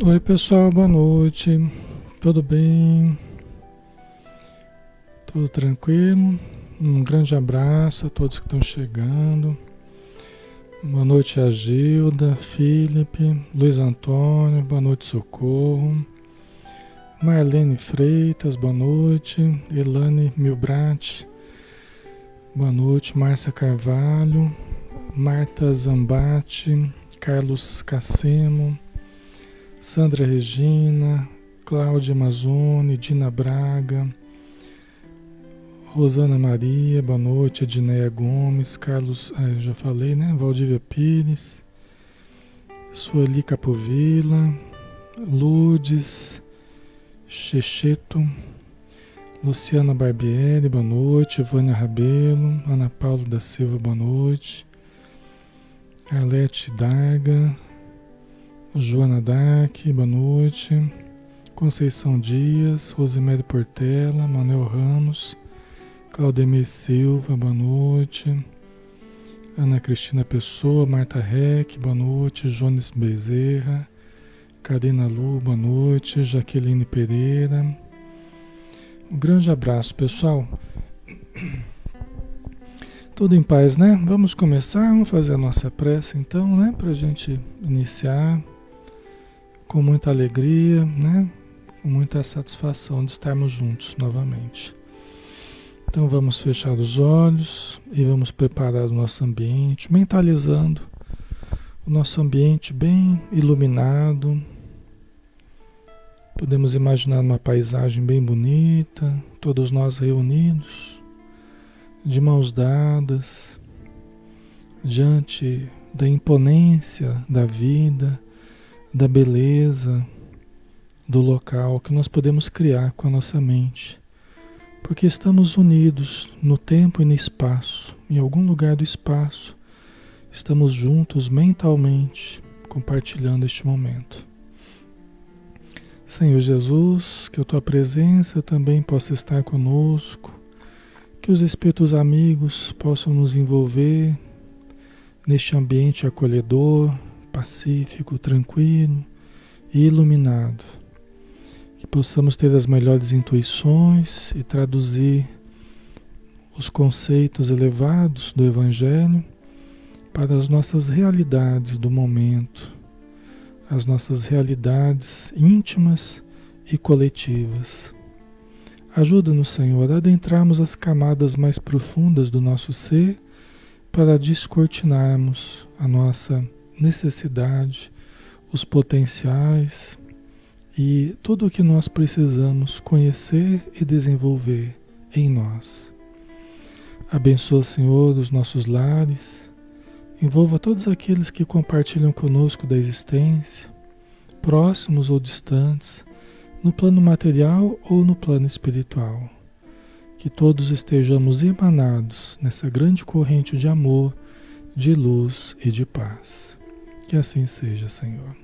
Oi, pessoal, boa noite. Tudo bem? Tudo tranquilo? Um grande abraço a todos que estão chegando. Boa noite a Gilda, Felipe, Luiz Antônio, boa noite Socorro. Marlene Freitas, boa noite. Elane Milbrat, boa noite. Márcia Carvalho, Marta Zambati, Carlos Cacemo. Sandra Regina, Cláudia Mazzoni, Dina Braga, Rosana Maria, boa noite, Edneia Gomes, Carlos, ah, já falei, né? Valdívia Pires, Sueli Capovilla, Ludes, Checheto, Luciana Barbieri, boa noite, Vânia Rabelo, Ana Paula da Silva, boa noite, Arlete Darga, Joana Dark, boa noite. Conceição Dias, Rosemary Portela, Manuel Ramos, Claudemir Silva, boa noite. Ana Cristina Pessoa, Marta Reck, boa noite. Jones Bezerra, Karina Lu, boa noite. Jaqueline Pereira. Um grande abraço, pessoal. Tudo em paz, né? Vamos começar, vamos fazer a nossa prece então, né? Para a gente iniciar com muita alegria, né? com muita satisfação de estarmos juntos novamente. Então vamos fechar os olhos e vamos preparar o nosso ambiente, mentalizando o nosso ambiente bem iluminado. Podemos imaginar uma paisagem bem bonita, todos nós reunidos, de mãos dadas, diante da imponência da vida da beleza do local que nós podemos criar com a nossa mente. Porque estamos unidos no tempo e no espaço, em algum lugar do espaço, estamos juntos mentalmente, compartilhando este momento. Senhor Jesus, que a tua presença também possa estar conosco, que os espíritos amigos possam nos envolver neste ambiente acolhedor, pacífico, tranquilo e iluminado. Que possamos ter as melhores intuições e traduzir os conceitos elevados do Evangelho para as nossas realidades do momento, as nossas realidades íntimas e coletivas. Ajuda-nos, Senhor, a adentrarmos as camadas mais profundas do nosso ser para descortinarmos a nossa necessidade, os potenciais e tudo o que nós precisamos conhecer e desenvolver em nós. Abençoa, Senhor, os nossos lares, envolva todos aqueles que compartilham conosco da existência, próximos ou distantes, no plano material ou no plano espiritual. Que todos estejamos emanados nessa grande corrente de amor, de luz e de paz. Que assim seja, Senhor.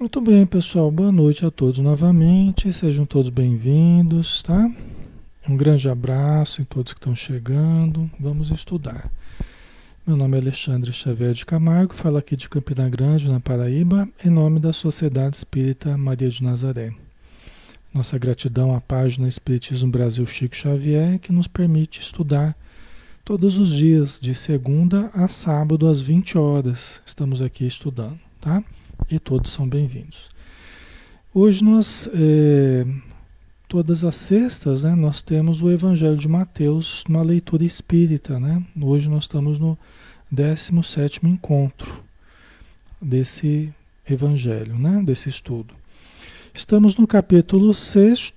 Muito bem, pessoal. Boa noite a todos novamente. Sejam todos bem-vindos, tá? Um grande abraço em todos que estão chegando. Vamos estudar. Meu nome é Alexandre Xavier de Camargo, falo aqui de Campina Grande, na Paraíba, em nome da Sociedade Espírita Maria de Nazaré. Nossa gratidão à página Espiritismo Brasil Chico Xavier, que nos permite estudar todos os dias, de segunda a sábado, às 20 horas. Estamos aqui estudando, tá? E todos são bem-vindos. Hoje nós, é, todas as sextas, né, nós temos o Evangelho de Mateus, uma leitura espírita, né? Hoje nós estamos no 17º encontro desse Evangelho, né, desse estudo. Estamos no capítulo 6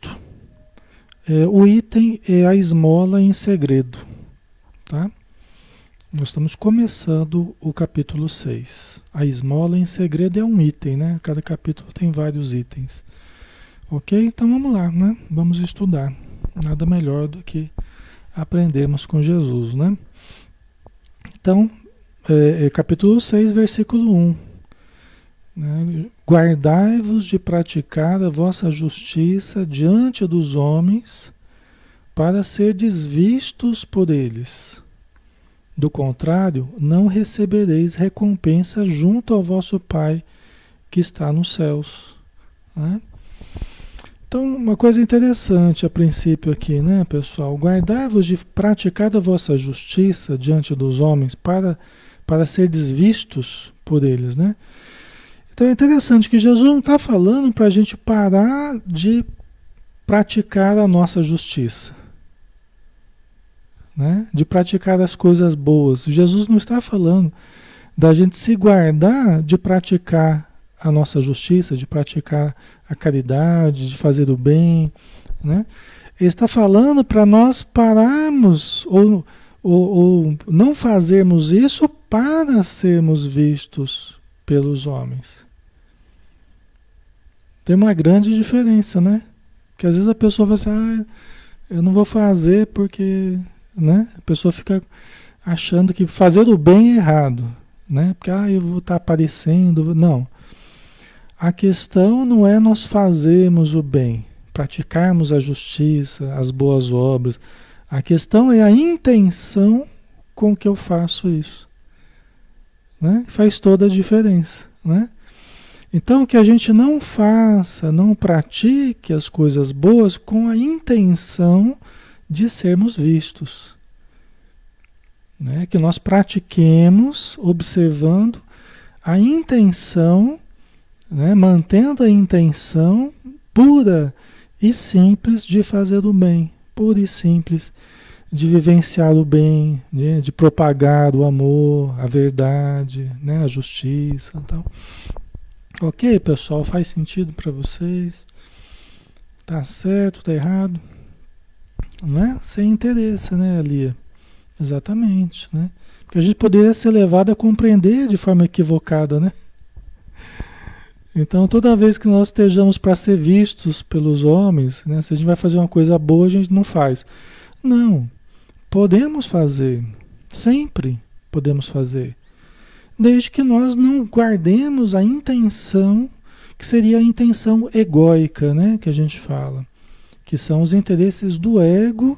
é, o item é a esmola em segredo, tá? Nós estamos começando o capítulo 6. A esmola em segredo é um item, né? Cada capítulo tem vários itens. Ok? Então vamos lá, né? Vamos estudar. Nada melhor do que aprendermos com Jesus, né? Então, é, é, capítulo 6, versículo 1. Né? Guardai-vos de praticar a vossa justiça diante dos homens, para ser desvistos por eles. Do contrário, não recebereis recompensa junto ao vosso Pai que está nos céus. Né? Então, uma coisa interessante a princípio aqui, né, pessoal? Guardai-vos de praticar a vossa justiça diante dos homens para, para ser desvistos por eles, né? Então é interessante que Jesus não está falando para a gente parar de praticar a nossa justiça, né? de praticar as coisas boas. Jesus não está falando da gente se guardar de praticar a nossa justiça, de praticar a caridade, de fazer o bem. Né? Ele está falando para nós pararmos ou, ou, ou não fazermos isso para sermos vistos pelos homens. Tem uma grande diferença, né? Que às vezes a pessoa vai assim, ah, eu não vou fazer porque, né? A pessoa fica achando que fazer o bem é errado, né? Porque ah, eu vou estar tá aparecendo, não. A questão não é nós fazermos o bem, praticarmos a justiça, as boas obras. A questão é a intenção com que eu faço isso. Né? Faz toda a diferença, né? Então, que a gente não faça, não pratique as coisas boas com a intenção de sermos vistos. Né? Que nós pratiquemos observando a intenção, né? mantendo a intenção pura e simples de fazer o bem, pura e simples de vivenciar o bem, de, de propagar o amor, a verdade, né? a justiça. Então. Ok, pessoal, faz sentido para vocês? Tá certo, tá errado? Né? Sem interesse, né, Lia? Exatamente, né? Porque a gente poderia ser levado a compreender de forma equivocada, né? Então, toda vez que nós estejamos para ser vistos pelos homens, né, se a gente vai fazer uma coisa boa, a gente não faz. Não. Podemos fazer. Sempre podemos fazer desde que nós não guardemos a intenção, que seria a intenção egóica, né, que a gente fala, que são os interesses do ego,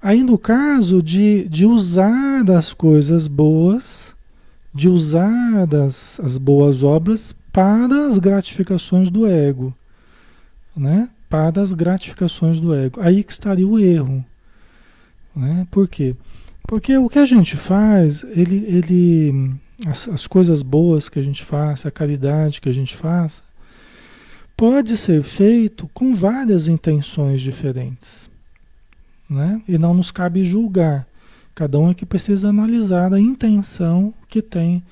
aí no caso de, de usar das coisas boas, de usar das, as boas obras para as gratificações do ego, né? Para as gratificações do ego. Aí que estaria o erro, né? Por quê? Porque o que a gente faz, ele, ele as, as coisas boas que a gente faça, a caridade que a gente faça, pode ser feito com várias intenções diferentes. Né? E não nos cabe julgar. Cada um é que precisa analisar a intenção que tem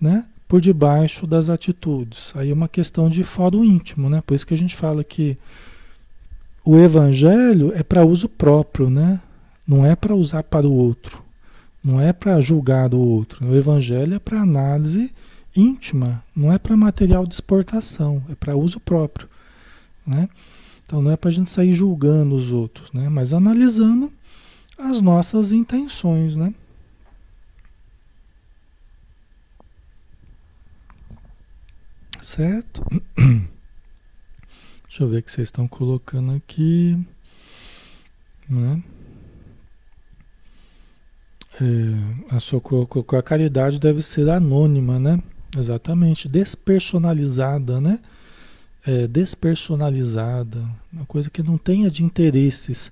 né, por debaixo das atitudes. Aí é uma questão de foro íntimo, né? Por isso que a gente fala que o evangelho é para uso próprio, né? Não é para usar para o outro. Não é para julgar o outro. O evangelho é para análise íntima, não é para material de exportação, é para uso próprio. Né? Então não é para a gente sair julgando os outros, né? mas analisando as nossas intenções. Né? Certo? Deixa eu ver o que vocês estão colocando aqui. Né? É, a sua a caridade deve ser anônima, né? Exatamente, despersonalizada, né? É, despersonalizada, uma coisa que não tenha de interesses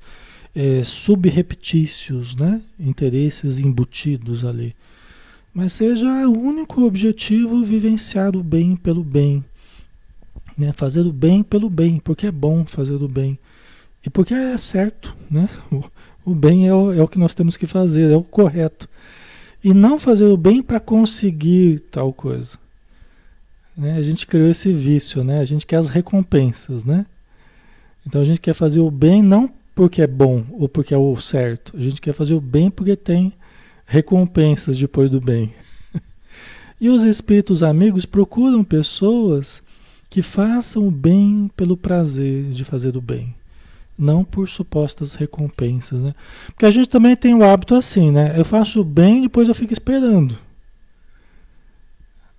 é, subreptícios, né? Interesses embutidos ali. Mas seja o único objetivo vivenciar o bem pelo bem, né? Fazer o bem pelo bem, porque é bom fazer o bem e porque é certo, né? O bem é o, é o que nós temos que fazer, é o correto. E não fazer o bem para conseguir tal coisa. Né? A gente criou esse vício, né? A gente quer as recompensas, né? Então a gente quer fazer o bem não porque é bom ou porque é o certo. A gente quer fazer o bem porque tem recompensas depois do bem. e os espíritos amigos procuram pessoas que façam o bem pelo prazer de fazer o bem não por supostas recompensas, né? Porque a gente também tem o hábito assim, né? Eu faço bem, depois eu fico esperando.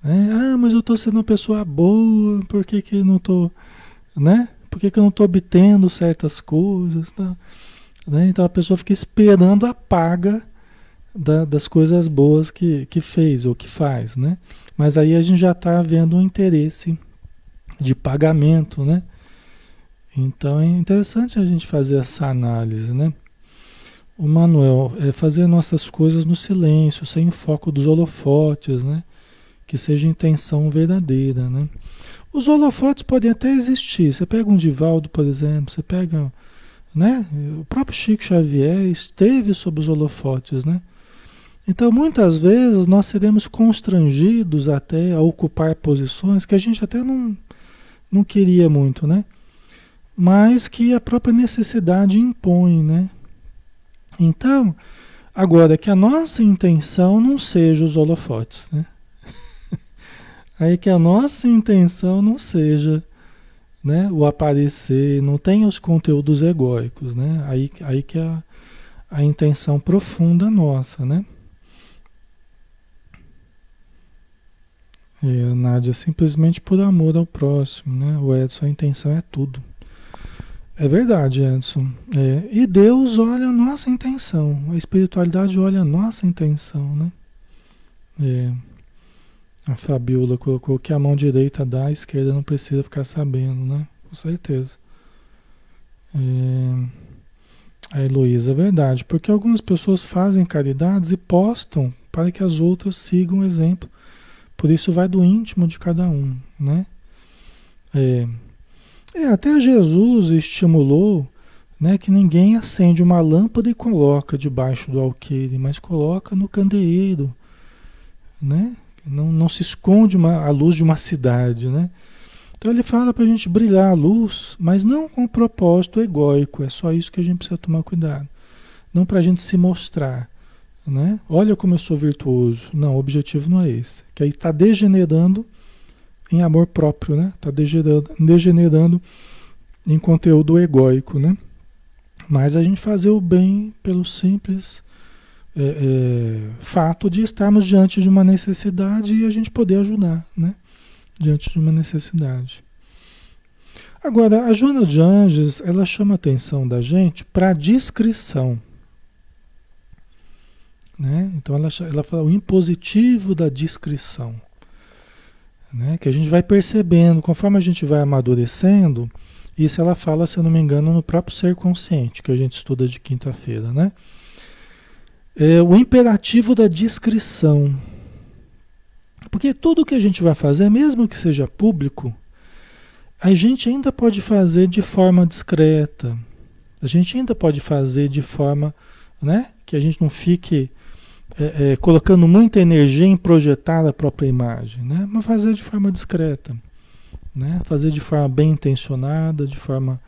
Né? Ah, mas eu estou sendo uma pessoa boa, por que, que não estou, né? Por que, que eu não estou obtendo certas coisas? Tá? Né? Então a pessoa fica esperando a paga da, das coisas boas que, que fez ou que faz, né? Mas aí a gente já está vendo um interesse de pagamento, né? Então é interessante a gente fazer essa análise, né? O Manuel, é fazer nossas coisas no silêncio, sem o foco dos holofotes, né? Que seja intenção verdadeira, né? Os holofotes podem até existir. Você pega um Divaldo, por exemplo, você pega, né? O próprio Chico Xavier esteve sob os holofotes, né? Então, muitas vezes nós seremos constrangidos até a ocupar posições que a gente até não, não queria muito, né? Mas que a própria necessidade impõe, né? Então, agora que a nossa intenção não seja os holofotes, né? Aí que a nossa intenção não seja né, o aparecer, não tenha os conteúdos egóicos, né? Aí, aí que a, a intenção profunda nossa, né? É, Nádia, simplesmente por amor ao próximo, né? O Edson, a intenção é tudo. É verdade, Edson. É, e Deus olha a nossa intenção. A espiritualidade olha a nossa intenção, né? É, a Fabiola colocou que a mão direita dá, a esquerda não precisa ficar sabendo, né? Com certeza. É, a Heloísa, é verdade. Porque algumas pessoas fazem caridades e postam para que as outras sigam o exemplo. Por isso vai do íntimo de cada um, né? É, é, até Jesus estimulou né, que ninguém acende uma lâmpada e coloca debaixo do alqueire, mas coloca no candeeiro, né? Não, não se esconde uma, a luz de uma cidade, né? Então ele fala para a gente brilhar a luz, mas não com o propósito egóico, é só isso que a gente precisa tomar cuidado. Não para a gente se mostrar, né? Olha como eu sou virtuoso. Não, o objetivo não é esse. Que aí está degenerando em amor próprio, né? Está degenerando, degenerando em conteúdo egóico, né? Mas a gente fazer o bem pelo simples é, é, fato de estarmos diante de uma necessidade e a gente poder ajudar, né? Diante de uma necessidade. Agora, a Joana de Anjos, ela chama a atenção da gente para a discrição. Né? Então, ela, ela fala o impositivo da discrição né? que a gente vai percebendo, conforme a gente vai amadurecendo, isso ela fala, se eu não me engano, no próprio ser consciente, que a gente estuda de quinta-feira, né? É o imperativo da discrição. Porque tudo que a gente vai fazer, mesmo que seja público, a gente ainda pode fazer de forma discreta. A gente ainda pode fazer de forma, né, que a gente não fique é, é, colocando muita energia em projetar a própria imagem, né? mas fazer de forma discreta, né? fazer de forma bem intencionada, de forma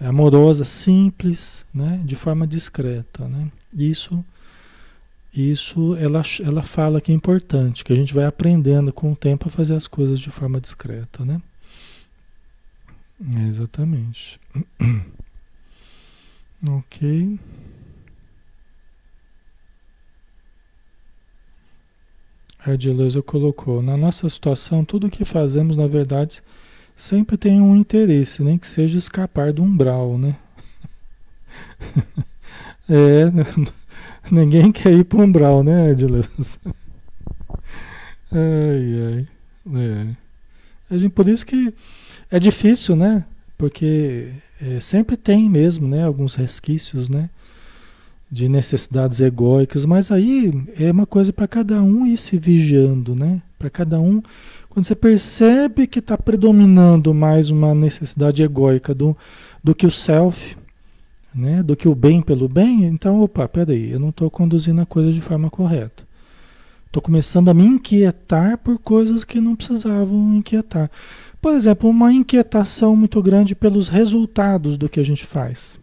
amorosa, simples, né? de forma discreta. Né? Isso, isso ela, ela fala que é importante, que a gente vai aprendendo com o tempo a fazer as coisas de forma discreta. Né? Exatamente. ok. A Edileuza colocou, na nossa situação, tudo que fazemos, na verdade, sempre tem um interesse, nem que seja escapar do umbral, né? é, ninguém quer ir para o umbral, né, Edileuza? ai, ai, é. A gente, por isso que é difícil, né? Porque é, sempre tem mesmo, né, alguns resquícios, né? De necessidades egóicas, mas aí é uma coisa para cada um ir se vigiando, né? Para cada um, quando você percebe que está predominando mais uma necessidade egóica do, do que o self, né? Do que o bem pelo bem, então, opa, peraí, eu não estou conduzindo a coisa de forma correta. Estou começando a me inquietar por coisas que não precisavam inquietar. Por exemplo, uma inquietação muito grande pelos resultados do que a gente faz.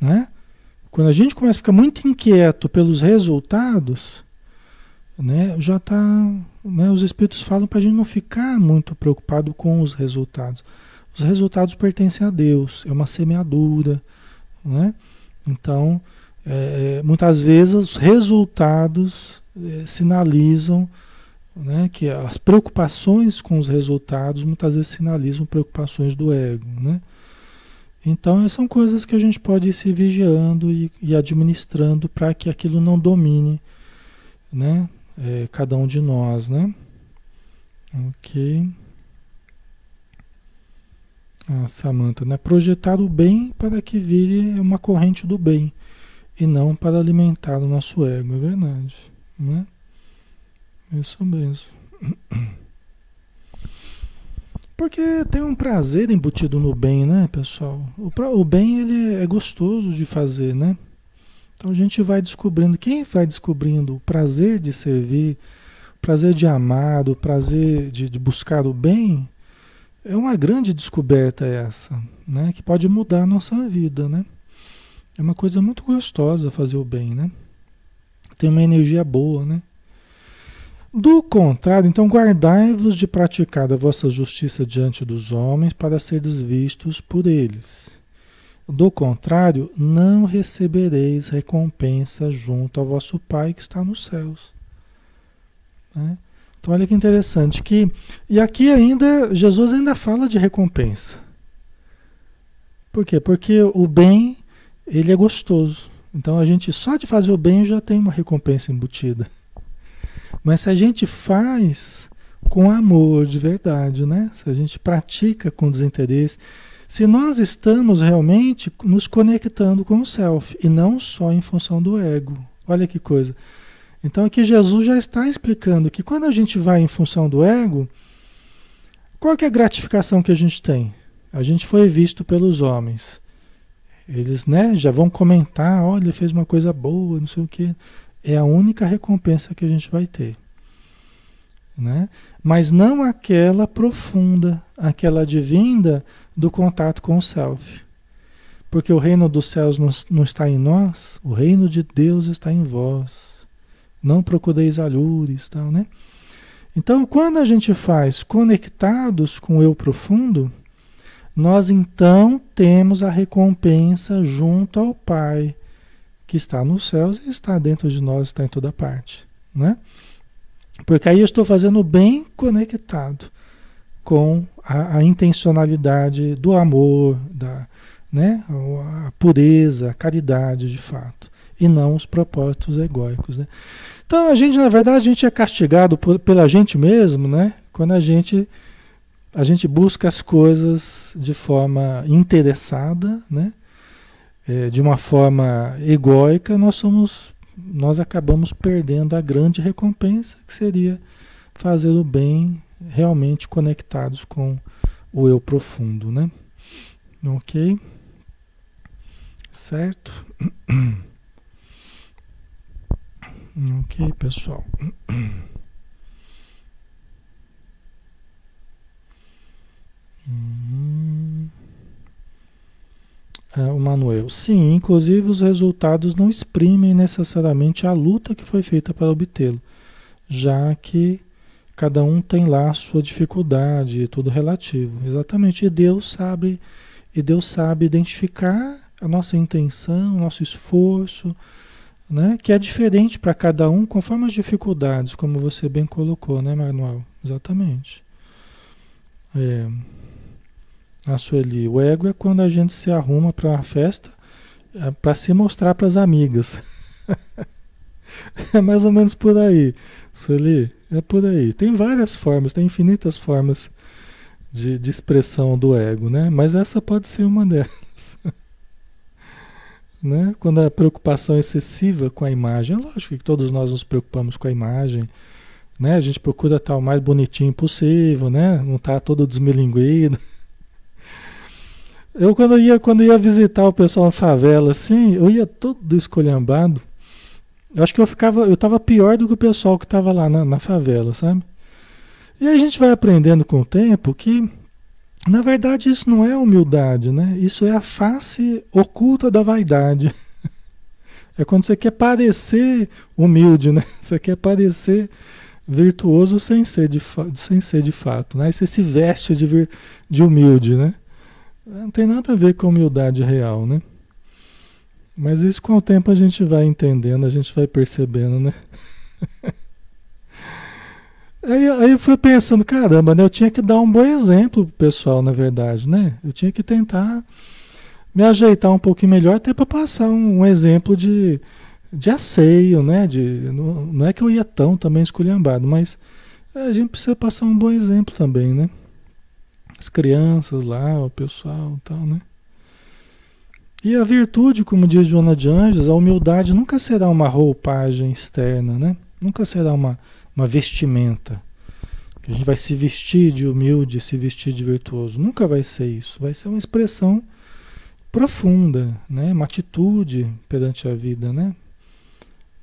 Né? Quando a gente começa a ficar muito inquieto pelos resultados, né, já está. Né, os espíritos falam para a gente não ficar muito preocupado com os resultados. Os resultados pertencem a Deus, é uma semeadura. Né? Então, é, muitas vezes os resultados é, sinalizam né? Que as preocupações com os resultados muitas vezes sinalizam preocupações do ego, né? Então, são coisas que a gente pode ir se vigiando e, e administrando para que aquilo não domine, né? É, cada um de nós, né? Ok. Ah, Samantha, né? Projetar o bem para que vire uma corrente do bem e não para alimentar o nosso ego, é verdade, né? Isso mesmo. Porque tem um prazer embutido no bem, né, pessoal? O, o bem ele é gostoso de fazer, né? Então a gente vai descobrindo, quem vai descobrindo o prazer de servir, o prazer de amar, o prazer de, de buscar o bem, é uma grande descoberta essa, né? Que pode mudar a nossa vida, né? É uma coisa muito gostosa fazer o bem, né? Tem uma energia boa, né? Do contrário, então guardai-vos de praticar a vossa justiça diante dos homens para seres vistos por eles. Do contrário, não recebereis recompensa junto ao vosso Pai que está nos céus. Né? Então olha que interessante que e aqui ainda Jesus ainda fala de recompensa. Por quê? Porque o bem ele é gostoso. Então a gente só de fazer o bem já tem uma recompensa embutida. Mas se a gente faz com amor de verdade, né? Se a gente pratica com desinteresse, se nós estamos realmente nos conectando com o self e não só em função do ego. Olha que coisa. Então aqui Jesus já está explicando que quando a gente vai em função do ego, qual é a gratificação que a gente tem? A gente foi visto pelos homens. Eles, né, já vão comentar, olha, fez uma coisa boa, não sei o quê é a única recompensa que a gente vai ter. Né? Mas não aquela profunda, aquela divinda do contato com o self. Porque o reino dos céus não, não está em nós, o reino de Deus está em vós. Não procureis alhures, tal, né? Então, quando a gente faz conectados com o eu profundo, nós então temos a recompensa junto ao Pai, que está nos céus e está dentro de nós, está em toda parte, né? Porque aí eu estou fazendo bem conectado com a, a intencionalidade do amor, da, né? a pureza, a caridade de fato, e não os propósitos egóicos. Né? Então a gente, na verdade, a gente é castigado por, pela gente mesmo, né? quando a gente, a gente busca as coisas de forma interessada, né? É, de uma forma egóica, nós somos, nós acabamos perdendo a grande recompensa que seria fazer o bem realmente conectados com o eu profundo, né? Ok? Certo? ok, pessoal. o Manuel. Sim, inclusive os resultados não exprimem necessariamente a luta que foi feita para obtê-lo, já que cada um tem lá a sua dificuldade, tudo relativo. Exatamente. E Deus sabe, e Deus sabe identificar a nossa intenção, o nosso esforço, né? Que é diferente para cada um conforme as dificuldades, como você bem colocou, né, Manuel? Exatamente. É. A Sueli, o ego é quando a gente se arruma para uma festa é, para se mostrar para as amigas. é mais ou menos por aí, Sueli. É por aí. Tem várias formas, tem infinitas formas de, de expressão do ego, né? Mas essa pode ser uma delas. né? Quando a preocupação é excessiva com a imagem, é lógico que todos nós nos preocupamos com a imagem, né? A gente procura estar o mais bonitinho possível, né? Não estar tá todo desmilinguido. Eu quando ia, quando ia visitar o pessoal na favela, assim, eu ia todo escolhambado. Eu acho que eu ficava, eu estava pior do que o pessoal que estava lá na, na favela, sabe? E a gente vai aprendendo com o tempo que, na verdade, isso não é humildade, né? Isso é a face oculta da vaidade. É quando você quer parecer humilde, né? Você quer parecer virtuoso sem ser de, sem ser de fato, né? E você se veste de, de humilde, né? Não tem nada a ver com humildade real, né? Mas isso com o tempo a gente vai entendendo, a gente vai percebendo, né? Aí, aí eu fui pensando, caramba, né? Eu tinha que dar um bom exemplo pro pessoal, na verdade, né? Eu tinha que tentar me ajeitar um pouquinho melhor até para passar um, um, exemplo de, de asseio, né? De, não, não é que eu ia tão também esculhambado, mas a gente precisa passar um bom exemplo também, né? As crianças lá, o pessoal e tal, né? E a virtude, como diz Joana de Anjos, a humildade nunca será uma roupagem externa, né? Nunca será uma, uma vestimenta. Que a gente vai se vestir de humilde, se vestir de virtuoso. Nunca vai ser isso. Vai ser uma expressão profunda, né? uma atitude perante a vida, né?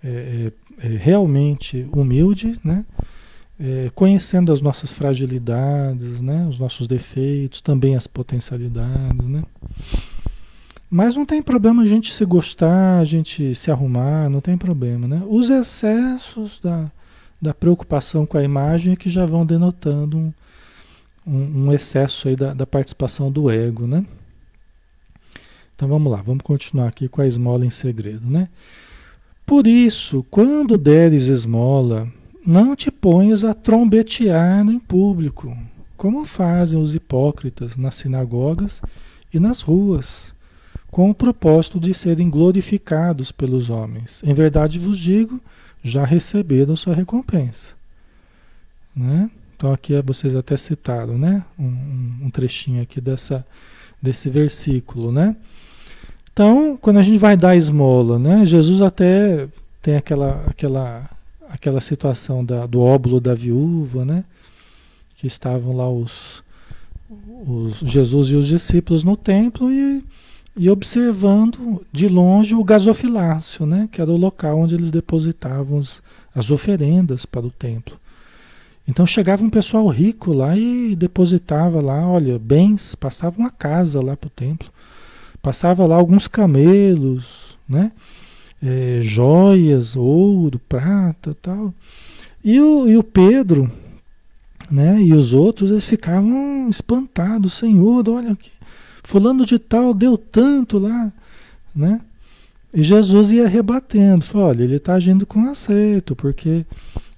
É, é, é realmente humilde, né? É, conhecendo as nossas fragilidades, né? os nossos defeitos, também as potencialidades. Né? Mas não tem problema a gente se gostar, a gente se arrumar, não tem problema. Né? Os excessos da, da preocupação com a imagem é que já vão denotando um, um, um excesso aí da, da participação do ego. Né? Então vamos lá, vamos continuar aqui com a esmola em segredo, né? Por isso, quando deres esmola, não te ponhas a trombetear em público, como fazem os hipócritas nas sinagogas e nas ruas, com o propósito de serem glorificados pelos homens. Em verdade vos digo, já receberam sua recompensa. Né? Então aqui vocês até citaram, né? Um, um trechinho aqui dessa, desse versículo, né? Então, quando a gente vai dar esmola, né? Jesus até tem aquela, aquela, aquela situação da, do óbolo da viúva, né? Que estavam lá os, os Jesus e os discípulos no templo e, e observando de longe o gasofilácio, né? Que era o local onde eles depositavam os, as oferendas para o templo. Então chegava um pessoal rico lá e depositava lá, olha, bens, passava uma casa lá para o templo. Passava lá alguns camelos, né? É, joias, ouro, prata tal. E o, e o Pedro, né? E os outros, eles ficavam espantados. Senhor, olha aqui, fulano de tal deu tanto lá, né? E Jesus ia rebatendo, falou, olha, ele está agindo com acerto, porque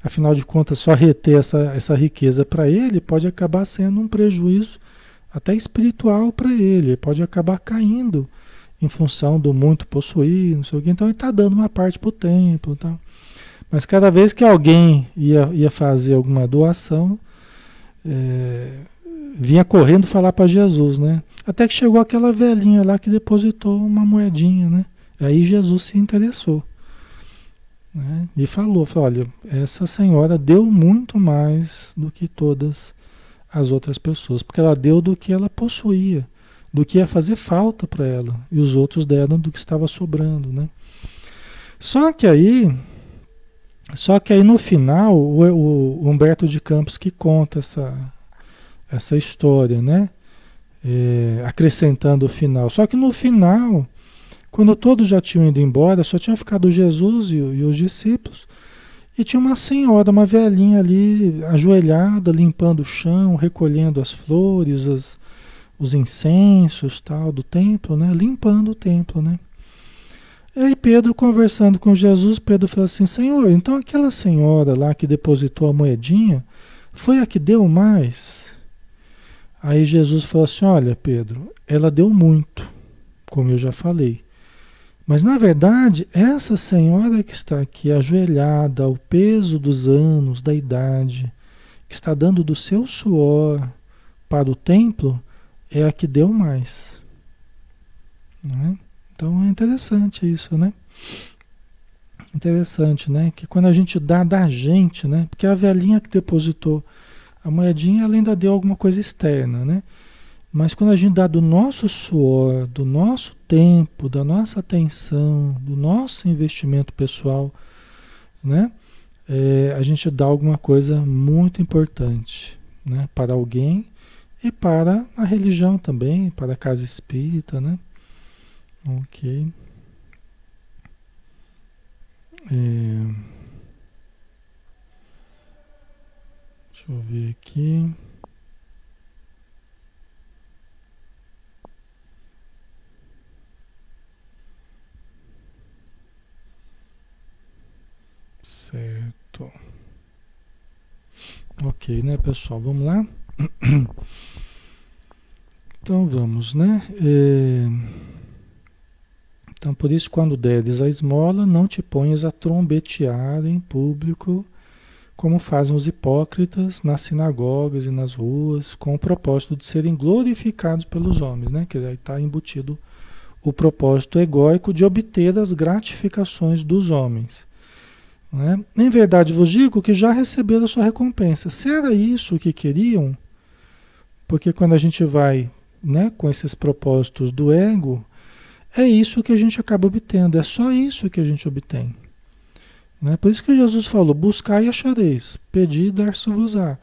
afinal de contas só reter essa, essa riqueza para ele pode acabar sendo um prejuízo até espiritual para ele, ele pode acabar caindo em função do muito possuir, não sei o que. Então ele está dando uma parte para o templo. Tá? Mas cada vez que alguém ia, ia fazer alguma doação, é, vinha correndo falar para Jesus, né? Até que chegou aquela velhinha lá que depositou uma moedinha, né? Aí Jesus se interessou. Né? E falou, falou, olha, essa senhora deu muito mais do que todas as outras pessoas, porque ela deu do que ela possuía, do que ia fazer falta para ela, e os outros deram do que estava sobrando, né? Só que aí, só que aí no final, o, o Humberto de Campos que conta essa, essa história, né? É, acrescentando o final. Só que no final, quando todos já tinham ido embora, só tinha ficado Jesus e, e os discípulos. E tinha uma senhora, uma velhinha ali, ajoelhada, limpando o chão, recolhendo as flores, as, os incensos tal do templo, né? Limpando o templo, né? E aí Pedro conversando com Jesus, Pedro falou assim, Senhor, então aquela senhora lá que depositou a moedinha, foi a que deu mais? Aí Jesus falou assim, olha Pedro, ela deu muito, como eu já falei. Mas na verdade, essa senhora que está aqui ajoelhada ao peso dos anos, da idade, que está dando do seu suor para o templo, é a que deu mais. Né? Então é interessante isso, né? Interessante, né? Que quando a gente dá da gente, né? Porque a velhinha que depositou a moedinha, ela ainda deu alguma coisa externa, né? Mas quando a gente dá do nosso suor, do nosso tempo, da nossa atenção, do nosso investimento pessoal, né? É, a gente dá alguma coisa muito importante né? para alguém e para a religião também, para a casa espírita, né? Ok. É... Deixa eu ver aqui. Certo. Ok, né, pessoal? Vamos lá? Então vamos, né? É... Então, por isso, quando deres a esmola, não te ponhas a trombetear em público, como fazem os hipócritas nas sinagogas e nas ruas, com o propósito de serem glorificados pelos homens, né? Que aí está embutido o propósito egóico de obter as gratificações dos homens. Né? Em verdade vos digo que já receberam a sua recompensa. Se era isso que queriam, porque quando a gente vai né, com esses propósitos do ego, é isso que a gente acaba obtendo, é só isso que a gente obtém. Né? Por isso que Jesus falou: buscar e achareis, pedir e dar-se-vos-á.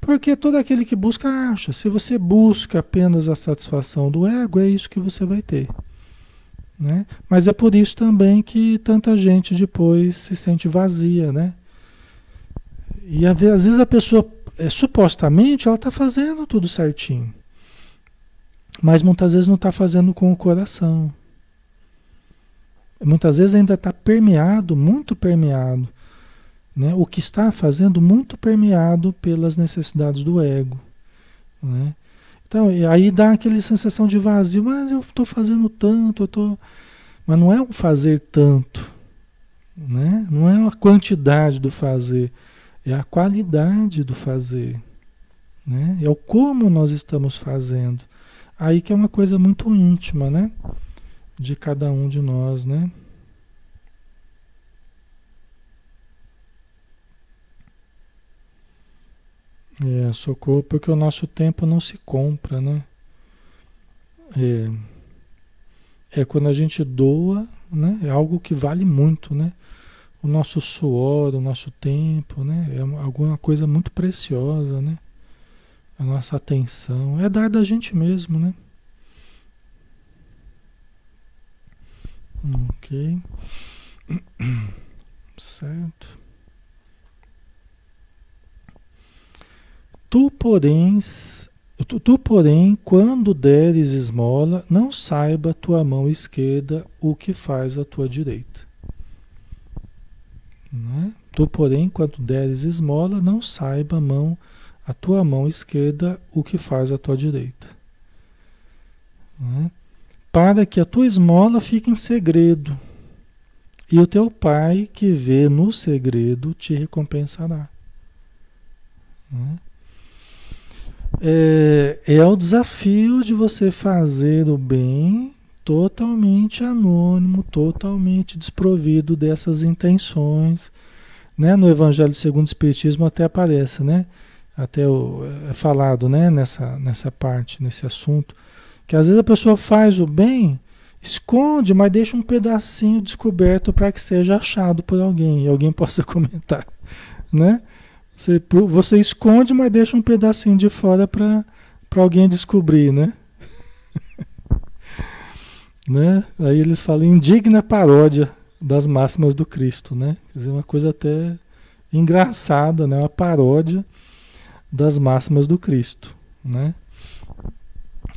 Porque todo aquele que busca, acha. Se você busca apenas a satisfação do ego, é isso que você vai ter. Né? Mas é por isso também que tanta gente depois se sente vazia, né? E às vezes a pessoa, é, supostamente, ela está fazendo tudo certinho. Mas muitas vezes não está fazendo com o coração muitas vezes ainda está permeado, muito permeado, né? o que está fazendo muito permeado pelas necessidades do ego. Né? Então, aí dá aquela sensação de vazio, mas eu estou fazendo tanto, eu tô... mas não é o fazer tanto, né? não é a quantidade do fazer, é a qualidade do fazer. Né? É o como nós estamos fazendo. Aí que é uma coisa muito íntima, né? de cada um de nós, né? É, socorro, porque o nosso tempo não se compra, né? É, é quando a gente doa, né? É algo que vale muito, né? O nosso suor, o nosso tempo, né? É alguma coisa muito preciosa, né? A nossa atenção. É dar da gente mesmo, né? Ok. Certo. Tu, porém, tu, tu, porém, quando deres esmola, não saiba tua mão esquerda o que faz a tua direita. Né? Tu, porém, quando deres esmola, não saiba a mão, a tua mão esquerda o que faz a tua direita. Né? para que a tua esmola fique em segredo, e o teu pai que vê no segredo te recompensará. Né? É, é o desafio de você fazer o bem totalmente anônimo, totalmente desprovido dessas intenções. Né? No Evangelho segundo o Espiritismo até aparece, né? Até o, é falado né? nessa, nessa parte, nesse assunto que às vezes a pessoa faz o bem, esconde, mas deixa um pedacinho descoberto para que seja achado por alguém e alguém possa comentar, né? Você, você esconde, mas deixa um pedacinho de fora para alguém descobrir, né? né? Aí eles falam indigna paródia das máximas do Cristo, né? Quer dizer, uma coisa até engraçada, né? Uma paródia das máximas do Cristo, né?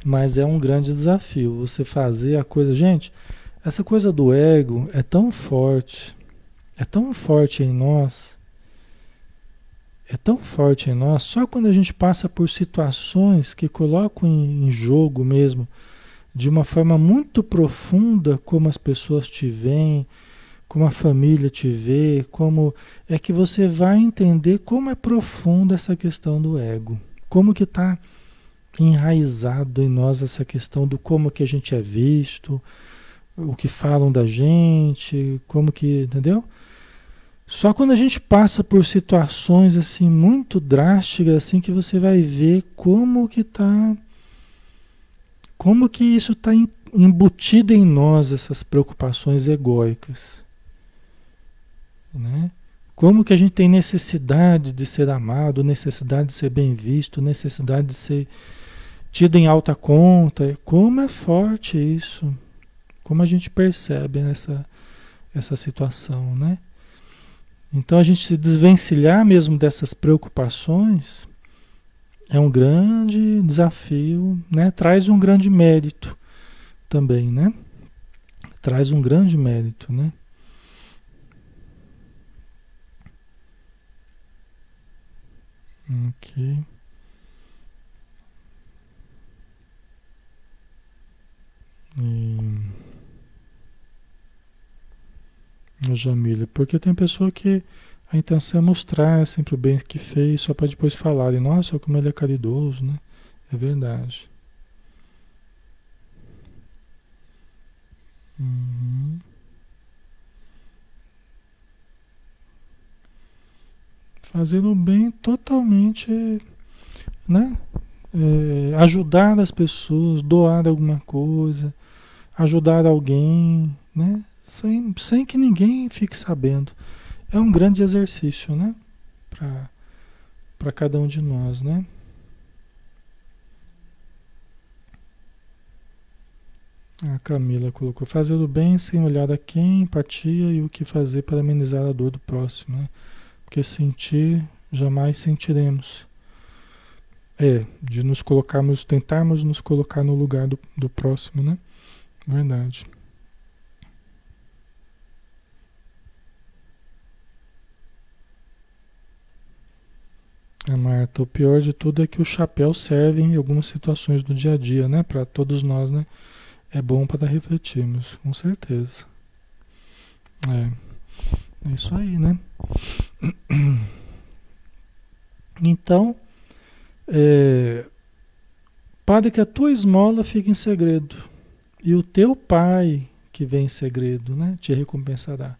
Mas é um grande desafio você fazer a coisa. Gente, essa coisa do ego é tão forte, é tão forte em nós, é tão forte em nós, só quando a gente passa por situações que colocam em, jogo mesmo, de uma forma muito profunda, como as pessoas te veem, como a família te vê, como é que você vai entender como é profunda essa questão do ego, como que está enraizado em nós essa questão do como que a gente é visto, o que falam da gente, como que, entendeu? Só quando a gente passa por situações assim muito drásticas assim que você vai ver como que tá como que isso está embutido em nós essas preocupações egóicas, né? Como que a gente tem necessidade de ser amado, necessidade de ser bem visto, necessidade de ser tido em alta conta. Como é forte isso. Como a gente percebe essa, essa situação, né? Então a gente se desvencilhar mesmo dessas preocupações é um grande desafio, né? Traz um grande mérito também, né? Traz um grande mérito, né? Ok. E... Jamília, porque tem pessoa que a intenção é mostrar sempre o bem que fez, só para depois falarem, nossa, como ele é caridoso, né? É verdade. Uhum. Fazendo bem totalmente, né? É, ajudar as pessoas, doar alguma coisa, ajudar alguém, né? Sem, sem que ninguém fique sabendo. É um grande exercício, né? Para cada um de nós, né? A Camila colocou: fazer o bem sem olhar a quem, empatia e o que fazer para amenizar a dor do próximo. Né? Porque sentir, jamais sentiremos. É, de nos colocarmos, tentarmos nos colocar no lugar do, do próximo, né? Verdade. A Marta, o pior de tudo é que o chapéu serve em algumas situações do dia a dia, né? Para todos nós, né? É bom para refletirmos, com certeza. É, é isso aí, né? Então, é, para que a tua esmola fique em segredo e o teu pai que vem em segredo, né, te recompensará.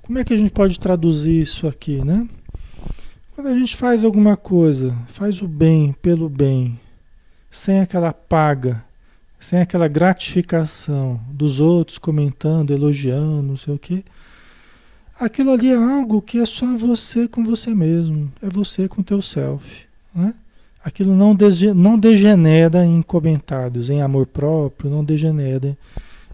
Como é que a gente pode traduzir isso aqui, né? Quando a gente faz alguma coisa, faz o bem pelo bem, sem aquela paga sem aquela gratificação dos outros comentando, elogiando, não sei o quê. Aquilo ali é algo que é só você com você mesmo, é você com o teu self, né? Aquilo não, não degenera em comentários, em amor próprio, não degenera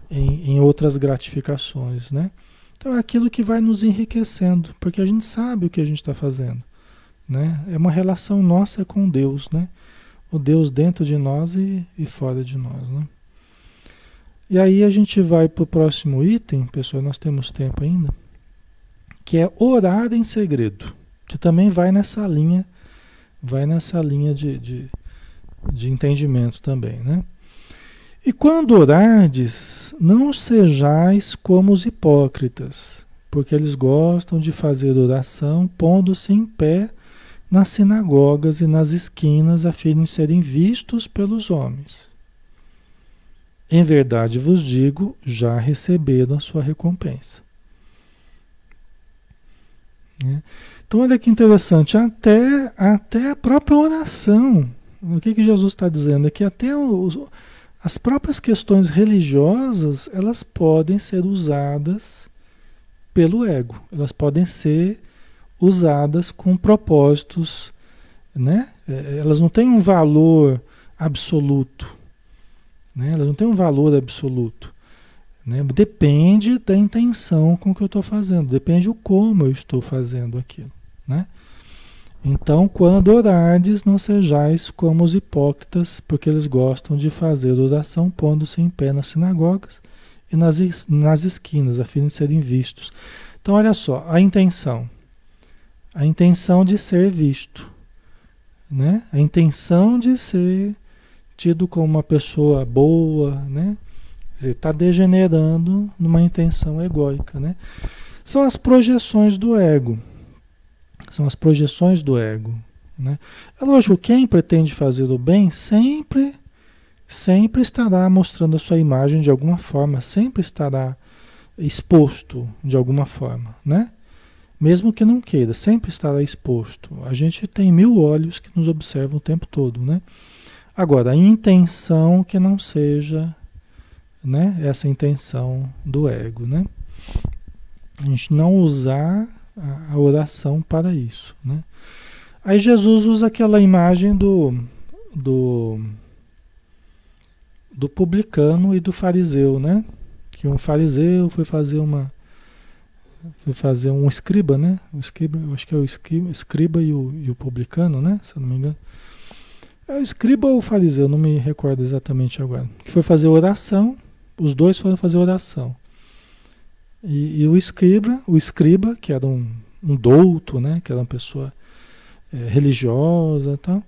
em, em outras gratificações, né? Então é aquilo que vai nos enriquecendo, porque a gente sabe o que a gente está fazendo, né? É uma relação nossa com Deus, né? o Deus dentro de nós e, e fora de nós. Né? E aí a gente vai para o próximo item, pessoal, nós temos tempo ainda, que é orar em segredo, que também vai nessa linha, vai nessa linha de, de, de entendimento também, né? E quando orardes, não sejais como os hipócritas, porque eles gostam de fazer oração pondo-se em pé nas sinagogas e nas esquinas a fim de serem vistos pelos homens. Em verdade vos digo, já receberam a sua recompensa. Né? Então, olha que interessante, até, até a própria oração, o que, que Jesus está dizendo? É que até os, as próprias questões religiosas, elas podem ser usadas pelo ego, elas podem ser usadas com propósitos, né? É, elas não têm um valor absoluto, né? Elas não têm um valor absoluto, né? Depende da intenção com que eu estou fazendo, depende o como eu estou fazendo aquilo, né? Então, quando orardes, não sejais como os hipócritas, porque eles gostam de fazer oração pondo-se em pé nas sinagogas e nas, nas esquinas, a fim de serem vistos. Então, olha só, a intenção a intenção de ser visto, né? A intenção de ser tido como uma pessoa boa, né? Está degenerando numa intenção egóica, né? São as projeções do ego. São as projeções do ego, né? É lógico, quem pretende fazer o bem sempre, sempre estará mostrando a sua imagem de alguma forma, sempre estará exposto de alguma forma, né? Mesmo que não queira, sempre estará exposto. A gente tem mil olhos que nos observam o tempo todo, né? Agora, a intenção que não seja né, essa intenção do ego, né? A gente não usar a, oração para isso, né? Aí Jesus usa aquela imagem do, do, do publicano e do fariseu, né? Que um fariseu foi fazer uma, foi fazer um escriba, né? O escriba, acho que é o escriba, escriba e, o, e o publicano, né? Se eu não me engano. É o escriba ou o fariseu, não me recordo exatamente agora. Que foi fazer oração, os dois foram fazer oração. E, e o escriba, o escriba, que era um, um douto, né? Que era uma pessoa é, religiosa tal.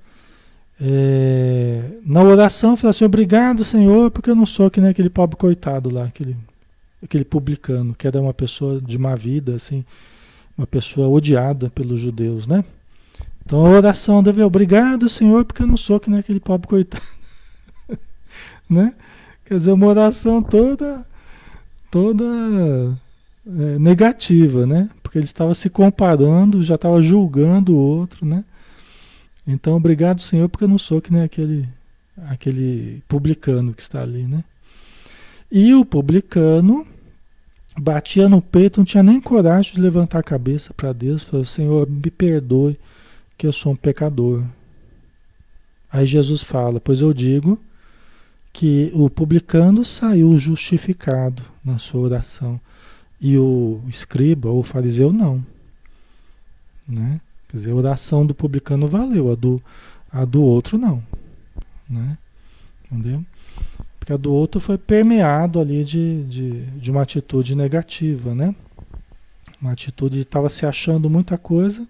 É, na oração, fala assim: Obrigado, Senhor, porque eu não sou que nem aquele pobre coitado lá, aquele, aquele publicano, que era uma pessoa de má vida, assim, uma pessoa odiada pelos judeus, né? Então a oração deve, obrigado, Senhor, porque eu não sou que nem aquele pobre coitado, né? Quer dizer, uma oração toda, toda é, negativa, né? Porque ele estava se comparando, já estava julgando o outro, né? Então, obrigado, Senhor, porque eu não sou que nem aquele, aquele publicano que está ali, né? E o publicano batia no peito, não tinha nem coragem de levantar a cabeça para Deus, falou: Senhor, me perdoe, que eu sou um pecador. Aí Jesus fala: Pois eu digo que o publicano saiu justificado na sua oração e o escriba ou fariseu não. Né? Quer dizer, a oração do publicano valeu, a do, a do outro não. Né? Entendeu? Porque a do outro foi permeado ali de, de, de uma atitude negativa, né? Uma atitude de estava se achando muita coisa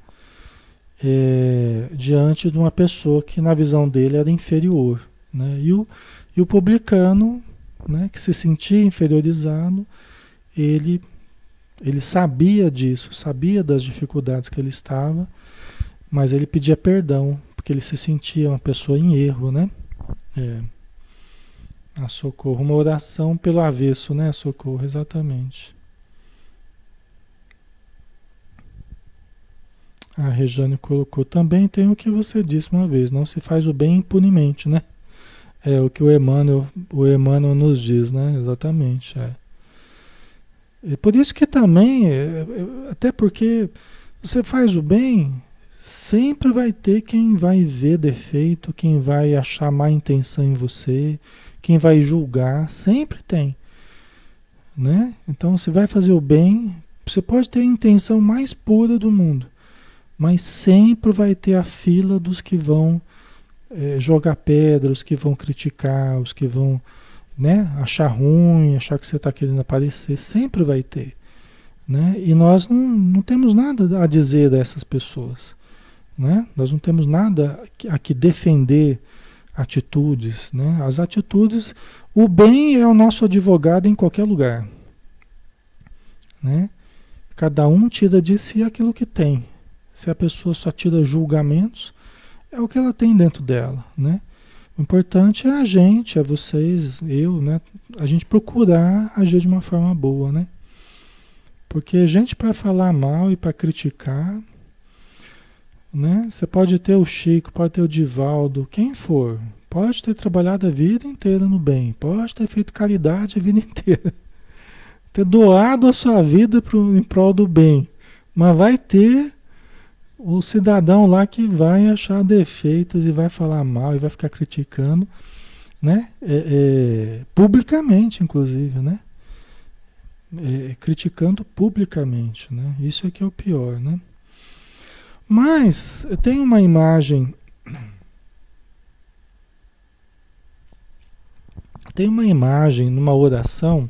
é, diante de uma pessoa que na visão dele era inferior. Né? E, o, e o publicano, né, que se sentia inferiorizado, ele ele sabia disso, sabia das dificuldades que ele estava, mas ele pedia perdão, porque ele se sentia uma pessoa em erro, né? É. A socorro, uma oração pelo avesso, né? Socorro, exatamente. A Rejane colocou. Também tem o que você disse uma vez, não se faz o bem impunemente, né? É o que o Emmanuel, o Emmanuel nos diz, né? Exatamente. É. É por isso que também, é, é, até porque você faz o bem, sempre vai ter quem vai ver defeito, quem vai achar má intenção em você, quem vai julgar, sempre tem. Né? Então você vai fazer o bem, você pode ter a intenção mais pura do mundo, mas sempre vai ter a fila dos que vão é, jogar pedra, os que vão criticar, os que vão né? Achar ruim, achar que você está querendo aparecer, sempre vai ter. Né? E nós não, não temos nada a dizer dessas pessoas. Né? Nós não temos nada a que defender atitudes. Né? As atitudes, o bem é o nosso advogado em qualquer lugar. Né? Cada um tira de si aquilo que tem. Se a pessoa só tira julgamentos, é o que ela tem dentro dela. Né? O importante é a gente, é vocês, eu, né? A gente procurar agir de uma forma boa, né? Porque gente para falar mal e para criticar, né? Você pode ter o Chico, pode ter o Divaldo, quem for. Pode ter trabalhado a vida inteira no bem, pode ter feito caridade a vida inteira, ter doado a sua vida pro, em prol do bem, mas vai ter o cidadão lá que vai achar defeitos e vai falar mal e vai ficar criticando, né? É, é, publicamente, inclusive, né? É, criticando publicamente, né? Isso é que é o pior, né? Mas tem uma imagem, tem uma imagem numa oração.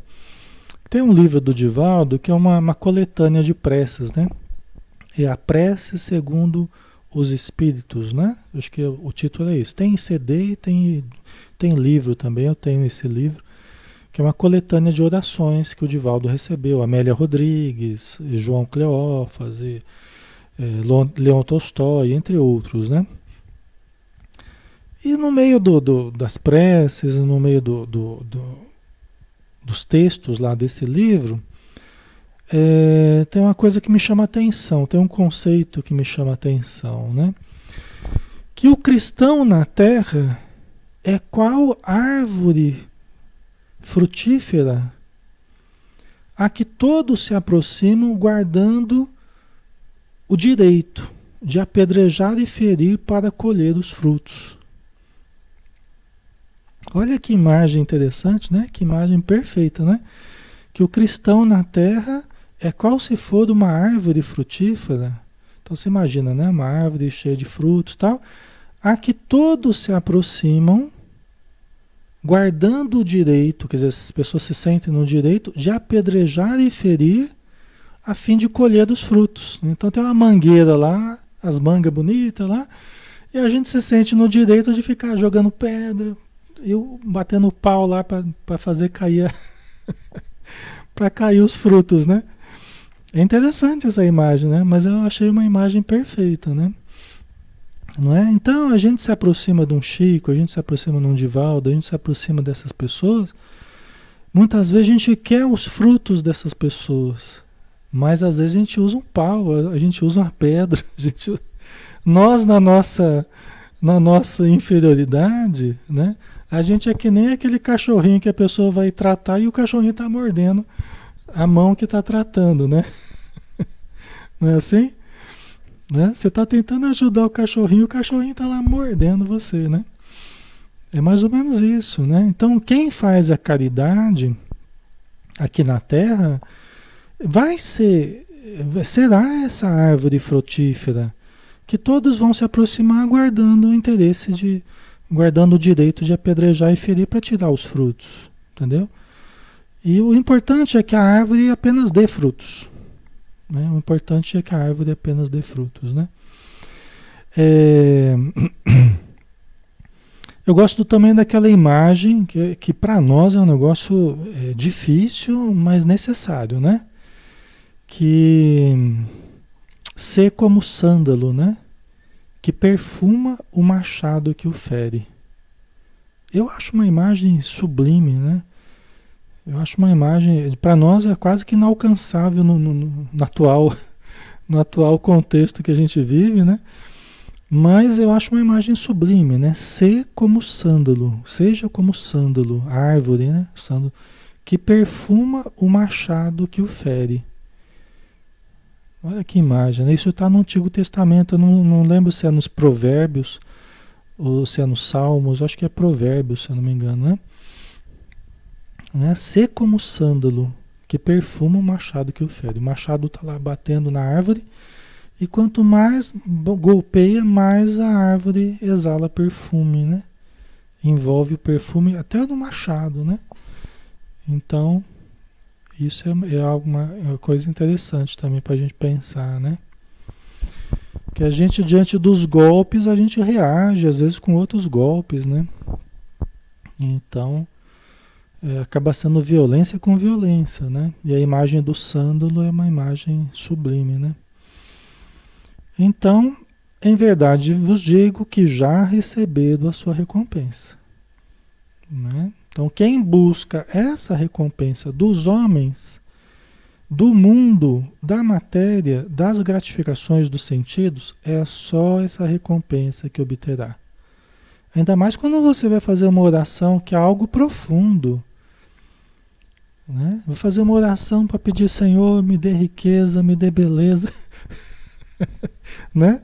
Tem um livro do Divaldo que é uma, uma coletânea de preces, né? É a prece segundo os espíritos, né? Acho que o título é esse. Tem CD e tem, tem livro também, eu tenho esse livro, que é uma coletânea de orações que o Divaldo recebeu. Amélia Rodrigues, João Cleófas, e, é, Leon Tolstói, entre outros, né? E no meio do, do, das preces, no meio do, do, dos textos lá desse livro, é, tem uma coisa que me chama atenção, tem um conceito que me chama atenção, né? Que o cristão na terra é qual árvore frutífera a que todos se aproximam guardando o direito de apedrejar e ferir para colher os frutos. Olha que imagem interessante, né? Que imagem perfeita, né? Que o cristão na terra é qual se for uma árvore frutífera. Então você imagina, né? Uma árvore cheia de frutos tal, a que todos se aproximam, guardando o direito, quer dizer, as pessoas se sentem no direito de apedrejar e ferir a fim de colher dos frutos. Então tem uma mangueira lá, as mangas bonitas lá, e a gente se sente no direito de ficar jogando pedra, eu batendo pau lá para fazer cair para cair os frutos, né? É interessante essa imagem, né? Mas eu achei uma imagem perfeita, né? Não é? Então a gente se aproxima de um Chico, a gente se aproxima de um Divaldo, a gente se aproxima dessas pessoas. Muitas vezes a gente quer os frutos dessas pessoas, mas às vezes a gente usa um pau, a gente usa uma pedra, gente, nós na nossa na nossa inferioridade, né? A gente é que nem aquele cachorrinho que a pessoa vai tratar e o cachorrinho está mordendo a mão que está tratando, né? Não é assim? Né? Você está tentando ajudar o cachorrinho, o cachorrinho está lá mordendo você, né? É mais ou menos isso, né? Então, quem faz a caridade aqui na Terra vai ser, será essa árvore frutífera que todos vão se aproximar guardando o interesse de, guardando o direito de apedrejar e ferir para tirar os frutos, entendeu? E o importante é que a árvore apenas dê frutos. Né? O importante é que a árvore apenas dê frutos, né? É... Eu gosto também daquela imagem que, que para nós é um negócio é, difícil, mas necessário, né? Que ser como sândalo, né? que perfuma o machado que o fere. Eu acho uma imagem sublime, né? Eu acho uma imagem, para nós é quase que inalcançável no, no, no, atual, no atual contexto que a gente vive, né? Mas eu acho uma imagem sublime, né? Ser como sândalo, seja como sândalo, árvore, né? Sândalo, que perfuma o machado que o fere. Olha que imagem, né? Isso está no Antigo Testamento, eu não, não lembro se é nos Provérbios ou se é nos Salmos, acho que é Provérbios, se eu não me engano, né? Né? Ser como sândalo, que perfuma o machado que o fere. O machado está lá batendo na árvore, e quanto mais golpeia, mais a árvore exala perfume, né? Envolve o perfume até no machado, né? Então, isso é, é uma, é uma coisa interessante também para a gente pensar, né? Que a gente, diante dos golpes, a gente reage, às vezes com outros golpes, né? Então, é, acaba sendo violência com violência, né? E a imagem do sândalo é uma imagem sublime, né? Então, em verdade vos digo que já receberam a sua recompensa, né? Então, quem busca essa recompensa dos homens, do mundo, da matéria, das gratificações dos sentidos, é só essa recompensa que obterá. Ainda mais quando você vai fazer uma oração que é algo profundo. Né? Vou fazer uma oração para pedir, Senhor, me dê riqueza, me dê beleza. né?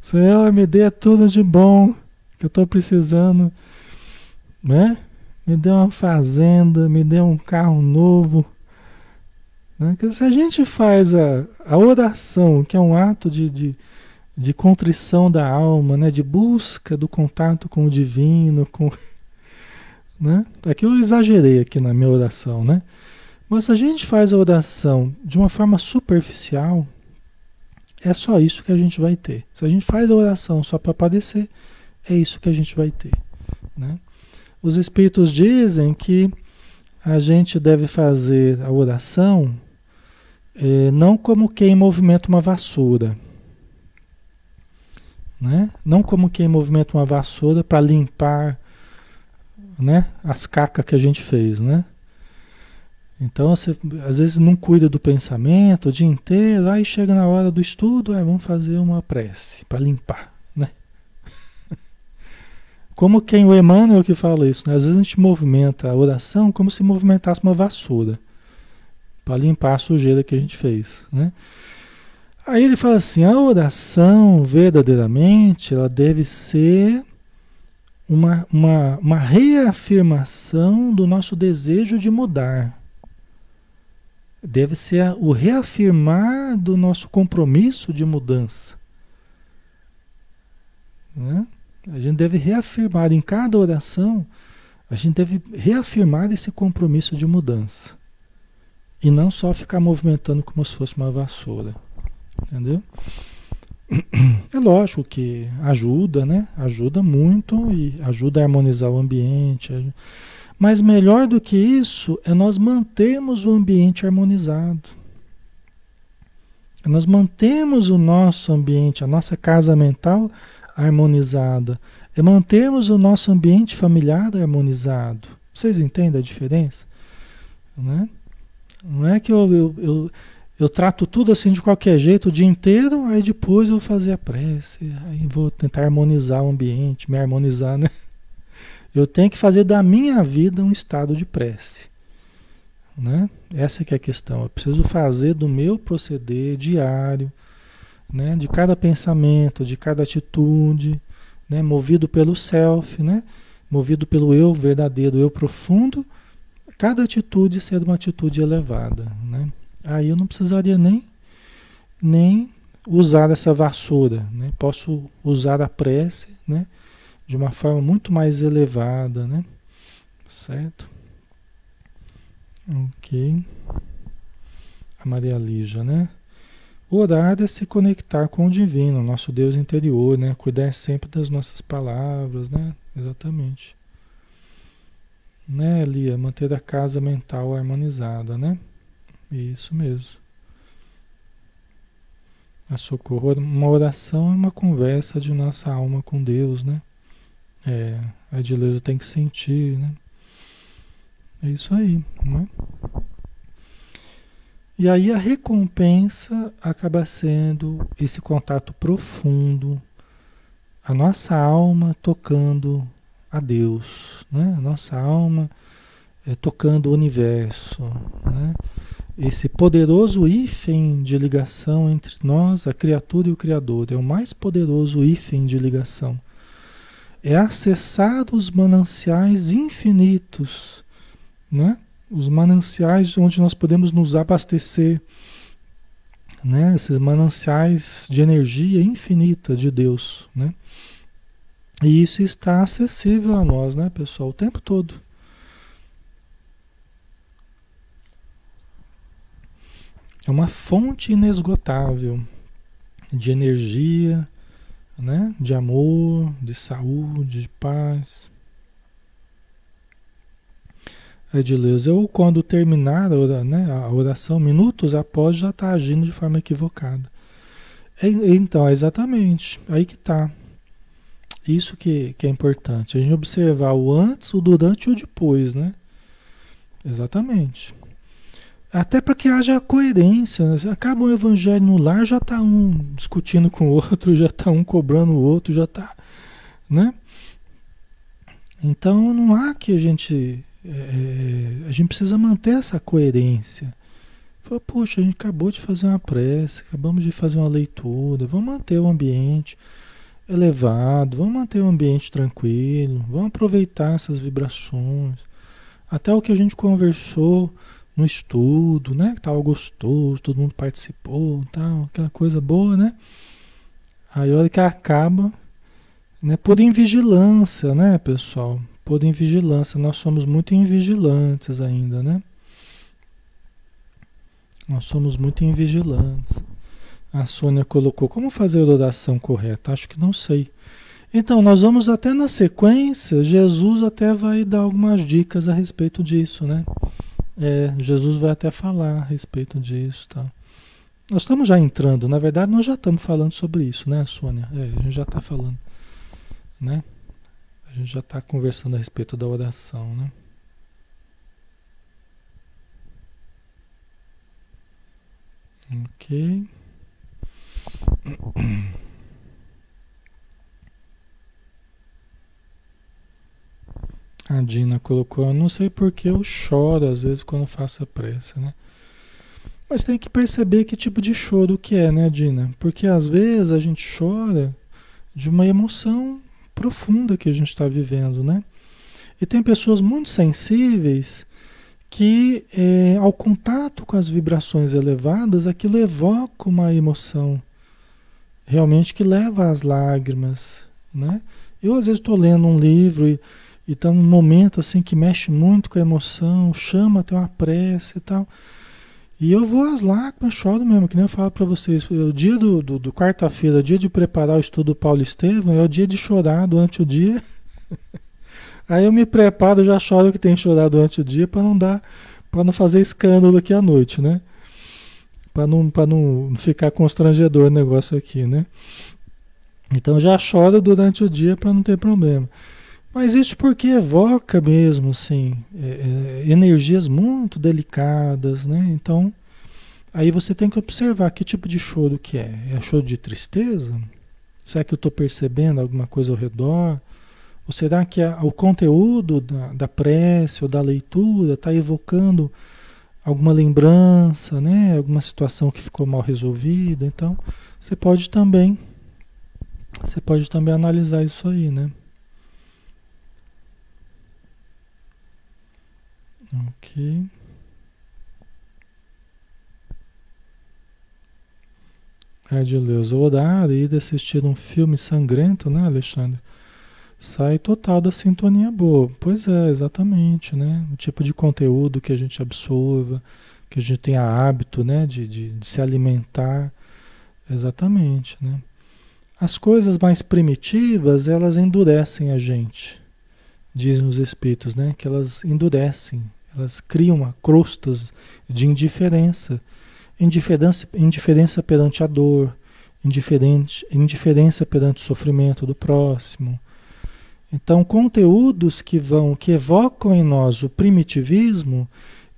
Senhor, me dê tudo de bom que eu estou precisando. Né? me dê uma fazenda, me dê um carro novo. Né? Se a gente faz a, a oração, que é um ato de, de, de contrição da alma, né? de busca do contato com o divino, com. Né? Aqui eu exagerei aqui na minha oração, né? Mas se a gente faz a oração de uma forma superficial, é só isso que a gente vai ter. Se a gente faz a oração só para aparecer, é isso que a gente vai ter, né? Os espíritos dizem que a gente deve fazer a oração é, não como quem movimenta uma vassoura. Né? Não como quem movimenta uma vassoura para limpar né, as cacas que a gente fez. Né? Então você às vezes não cuida do pensamento o dia inteiro, aí chega na hora do estudo, é, vamos fazer uma prece para limpar. Como quem o Emmanuel que fala isso, né? Às vezes a gente movimenta a oração como se movimentasse uma vassoura para limpar a sujeira que a gente fez, né? Aí ele fala assim: a oração verdadeiramente ela deve ser uma, uma, uma reafirmação do nosso desejo de mudar. Deve ser o reafirmar do nosso compromisso de mudança. Né? A gente deve reafirmar em cada oração, a gente deve reafirmar esse compromisso de mudança. E não só ficar movimentando como se fosse uma vassoura. Entendeu? É lógico que ajuda, né? Ajuda muito e ajuda a harmonizar o ambiente. Mas melhor do que isso é nós mantermos o ambiente harmonizado. Nós mantemos o nosso ambiente, a nossa casa mental harmonizada. É mantermos o nosso ambiente familiar harmonizado. Vocês entendem a diferença? Né? Não é que eu, eu, eu, eu, trato tudo assim de qualquer jeito o dia inteiro, aí depois eu vou fazer a prece, aí vou tentar harmonizar o ambiente, me harmonizar, né? Eu tenho que fazer da minha vida um estado de prece. Né? Essa que é a questão. Eu preciso fazer do meu proceder diário, né? de cada pensamento, de cada atitude, né? movido pelo self, né? movido pelo eu verdadeiro, eu profundo, cada atitude ser uma atitude elevada. Né? Aí eu não precisaria nem, nem usar essa vassoura. Né? Posso usar a prece né? de uma forma muito mais elevada. Né? Certo? Ok. A Maria Lígia, né? Orar é se conectar com o divino, nosso Deus interior, né? Cuidar sempre das nossas palavras, né? Exatamente. Né, Lia? Manter a casa mental harmonizada, né? Isso mesmo. A socorro, uma oração é uma conversa de nossa alma com Deus, né? É, a Edileira tem que sentir, né? É isso aí, né? E aí a recompensa acaba sendo esse contato profundo, a nossa alma tocando a Deus, né? A nossa alma é, tocando o universo, né? Esse poderoso hífen de ligação entre nós, a criatura e o Criador, é o mais poderoso hífen de ligação. É acessar os mananciais infinitos né? Os mananciais onde nós podemos nos abastecer, né? Esses mananciais de energia infinita de Deus, né? E isso está acessível a nós, né, pessoal, o tempo todo. É uma fonte inesgotável de energia, né? de amor, de saúde, de paz. Edileuza, ou quando terminar a, né, a oração, minutos após, já está agindo de forma equivocada. É, então, é exatamente, aí que está. Isso que, que é importante, a gente observar o antes, o durante e o depois, né? Exatamente. Até para que haja coerência. Né? Acaba o evangelho no lar, já está um discutindo com o outro, já está um cobrando o outro, já está. Né? Então não há que a gente é, a gente precisa manter essa coerência. Fala, Poxa, a gente acabou de fazer uma prece, acabamos de fazer uma leitura, vamos manter o ambiente elevado, vamos manter o ambiente tranquilo, vamos aproveitar essas vibrações. Até o que a gente conversou no estudo, né? Que estava gostoso, todo mundo participou, tal, aquela coisa boa, né? Aí a hora que acaba, né? Por invigilância, né, pessoal? por invigilância. Nós somos muito invigilantes ainda, né? Nós somos muito invigilantes. A Sônia colocou como fazer a oração correta? Acho que não sei. Então, nós vamos até na sequência, Jesus até vai dar algumas dicas a respeito disso, né? É, Jesus vai até falar a respeito disso, tá? Nós estamos já entrando, na verdade, nós já estamos falando sobre isso, né, Sônia? É, a gente já está falando, né? A gente já está conversando a respeito da oração, né? Ok. A Dina colocou, eu não sei porque eu choro às vezes quando faço a prece, né? Mas tem que perceber que tipo de choro que é, né, Dina? Porque às vezes a gente chora de uma emoção profunda que a gente está vivendo, né? E tem pessoas muito sensíveis que, é, ao contato com as vibrações elevadas, aquilo evoca uma emoção realmente que leva às lágrimas, né? Eu às vezes estou lendo um livro e está num momento assim que mexe muito com a emoção, chama até uma prece e tal. E eu vou às lágrimas, choro mesmo, que nem eu falo para vocês. O dia do, do, do quarta-feira, dia de preparar o estudo do Paulo Estevam, é o dia de chorar durante o dia. Aí eu me preparo, já choro que tem chorar durante o dia para não dar, para não fazer escândalo aqui à noite, né? Para não, não ficar constrangedor o negócio aqui, né? Então já choro durante o dia para não ter problema. Mas isso porque evoca mesmo, assim, é, é, energias muito delicadas, né? Então, aí você tem que observar que tipo de choro que é. É choro de tristeza? Será que eu estou percebendo alguma coisa ao redor? Ou será que a, o conteúdo da, da prece ou da leitura está evocando alguma lembrança, né? Alguma situação que ficou mal resolvida? Então, você pode também, você pode também analisar isso aí, né? Ok. Adileuza, orar e assistir um filme sangrento, né, Alexandre? Sai total da sintonia boa. Pois é, exatamente, né? O tipo de conteúdo que a gente absorva, que a gente tenha hábito, né, de, de, de se alimentar. Exatamente, né? As coisas mais primitivas, elas endurecem a gente, dizem os espíritos, né? Que elas endurecem, elas criam crostas de indiferença. Indiferença, indiferença perante a dor, indiferente, indiferença perante o sofrimento do próximo. Então, conteúdos que vão, que evocam em nós o primitivismo,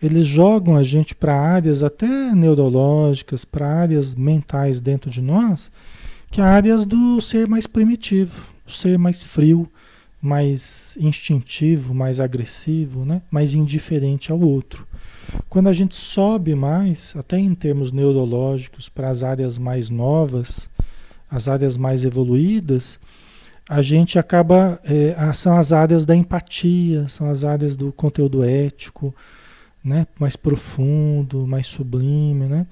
eles jogam a gente para áreas até neurológicas, para áreas mentais dentro de nós, que é áreas do ser mais primitivo, o ser mais frio, mais instintivo, mais agressivo, né? mais indiferente ao outro. Quando a gente sobe mais, até em termos neurológicos, para as áreas mais novas, as áreas mais evoluídas, a gente acaba. É, são as áreas da empatia, são as áreas do conteúdo ético, né? mais profundo, mais sublime. Né?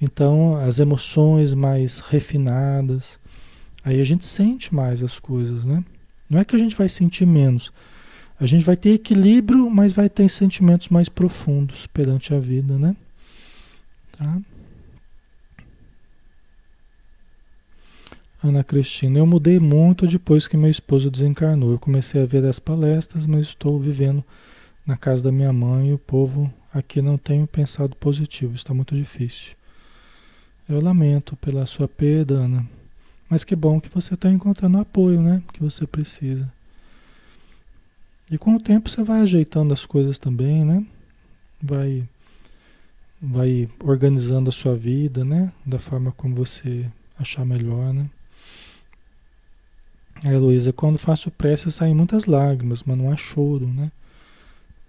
Então, as emoções mais refinadas. Aí a gente sente mais as coisas, né? Não é que a gente vai sentir menos. A gente vai ter equilíbrio, mas vai ter sentimentos mais profundos perante a vida, né? Tá? Ana Cristina, eu mudei muito depois que meu esposo desencarnou. Eu comecei a ver as palestras, mas estou vivendo na casa da minha mãe e o povo aqui não tem pensado positivo. Está muito difícil. Eu lamento pela sua perda, Ana. Mas que bom que você está encontrando apoio, né? Que você precisa. E com o tempo você vai ajeitando as coisas também, né? Vai, vai organizando a sua vida, né? Da forma como você achar melhor, né? A Heloísa, quando faço prece saem muitas lágrimas, mas não há choro, né?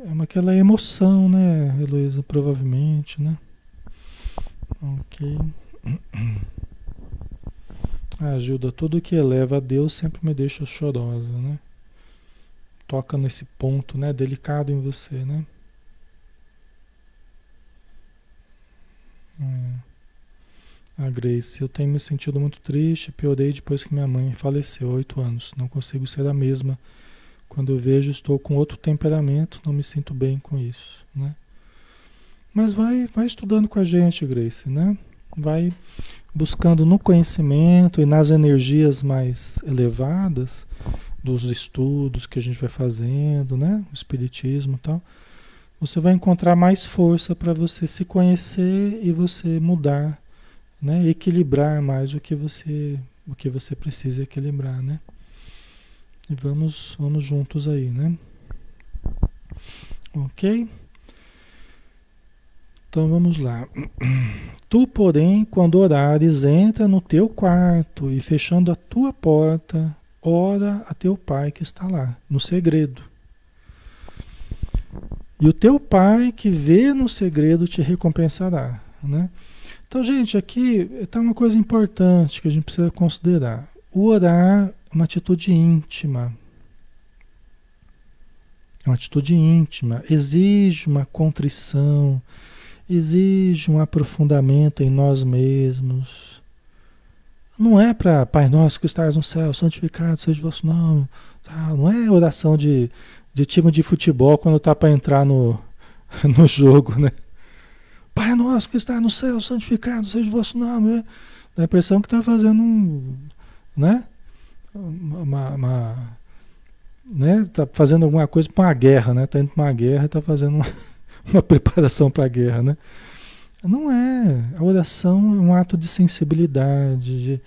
É uma, aquela emoção, né, Heloísa? Provavelmente, né? Ok. Gilda, tudo que eleva a Deus sempre me deixa chorosa, né? Toca nesse ponto, né? Delicado em você, né? É. A Grace, eu tenho me sentido muito triste, piorei depois que minha mãe faleceu oito anos. Não consigo ser a mesma. Quando eu vejo, estou com outro temperamento, não me sinto bem com isso, né? Mas vai, vai estudando com a gente, Grace, né? Vai buscando no conhecimento e nas energias mais elevadas dos estudos que a gente vai fazendo, né? O espiritismo e tal. Você vai encontrar mais força para você se conhecer e você mudar, né? Equilibrar mais o que você o que você precisa equilibrar, né? E vamos vamos juntos aí, né? OK? Então vamos lá. Tu, porém, quando orares, entra no teu quarto e fechando a tua porta, ora a teu pai que está lá, no segredo. E o teu pai que vê no segredo te recompensará, né? Então, gente, aqui está uma coisa importante que a gente precisa considerar. O orar é uma atitude íntima. É uma atitude íntima, exige uma contrição, exige um aprofundamento em nós mesmos. Não é para Pai Nosso que estás no céu, santificado seja o vosso nome. Não é oração de, de time de futebol quando tá para entrar no, no jogo, né? Pai nosso que está no céu, santificado seja o vosso nome. Dá a impressão que está fazendo um, né? Uma, uma, né? Tá fazendo alguma coisa para uma guerra, né? Tá indo para uma guerra e tá fazendo uma, uma preparação para a guerra, né? Não é. A oração é um ato de sensibilidade, de,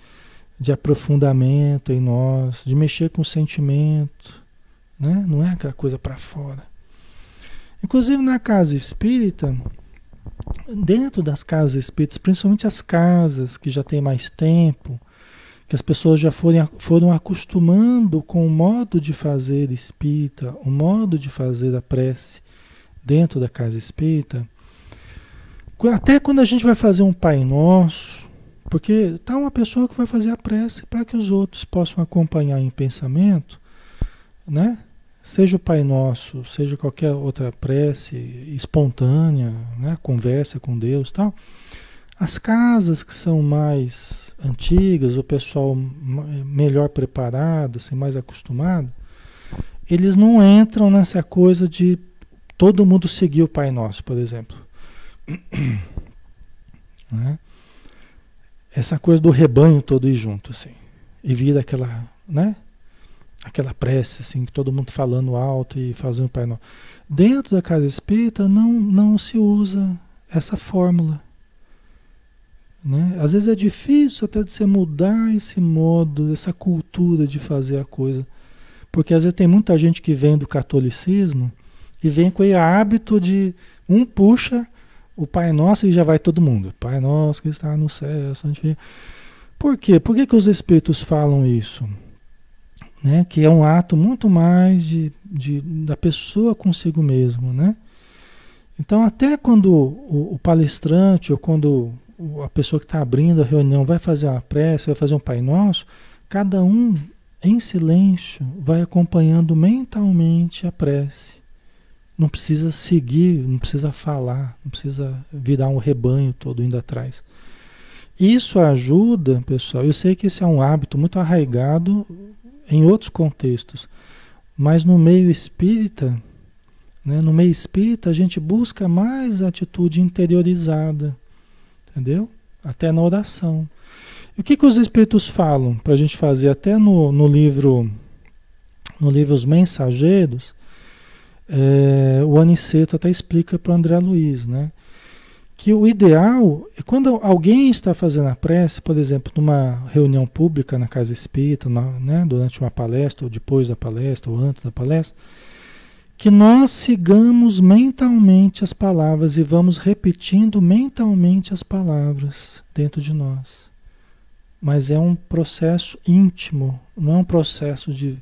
de aprofundamento em nós, de mexer com o sentimento, né? Não é aquela coisa para fora. Inclusive na casa espírita, dentro das casas espíritas, principalmente as casas que já têm mais tempo, que as pessoas já foram, foram acostumando com o modo de fazer espírita, o modo de fazer a prece dentro da casa espírita, até quando a gente vai fazer um Pai Nosso, porque tá uma pessoa que vai fazer a prece para que os outros possam acompanhar em pensamento, né? Seja o Pai Nosso, seja qualquer outra prece espontânea, né? Conversa com Deus, tal. As casas que são mais antigas, o pessoal melhor preparado, assim, mais acostumado, eles não entram nessa coisa de todo mundo seguir o Pai Nosso, por exemplo. Né? Essa coisa do rebanho todo ir junto, assim. E vira aquela, né? Aquela prece, assim, que todo mundo falando alto e fazendo Pai Nosso. Dentro da casa espírita não, não se usa essa fórmula. Né? Às vezes é difícil até de você mudar esse modo, essa cultura de fazer a coisa. Porque às vezes tem muita gente que vem do catolicismo e vem com o hábito de um puxa o Pai Nosso e já vai todo mundo. Pai Nosso que está no céu, santificado. Por quê? Por que, que os Espíritos falam isso? Né? Que é um ato muito mais de, de, da pessoa consigo mesmo, né? Então, até quando o, o palestrante ou quando a pessoa que está abrindo a reunião vai fazer uma prece, vai fazer um Pai Nosso, cada um em silêncio vai acompanhando mentalmente a prece. Não precisa seguir, não precisa falar, não precisa virar um rebanho todo indo atrás. Isso ajuda, pessoal. Eu sei que esse é um hábito muito arraigado em outros contextos, mas no meio espírita, né, no meio espírita, a gente busca mais atitude interiorizada, entendeu? Até na oração. E o que, que os espíritos falam para a gente fazer? Até no, no livro, no livro Os Mensageiros, é, o Aniceto até explica para o André Luiz, né? Que o ideal é quando alguém está fazendo a prece, por exemplo, numa reunião pública na casa espírita, na, né, durante uma palestra, ou depois da palestra, ou antes da palestra, que nós sigamos mentalmente as palavras e vamos repetindo mentalmente as palavras dentro de nós. Mas é um processo íntimo, não é um processo de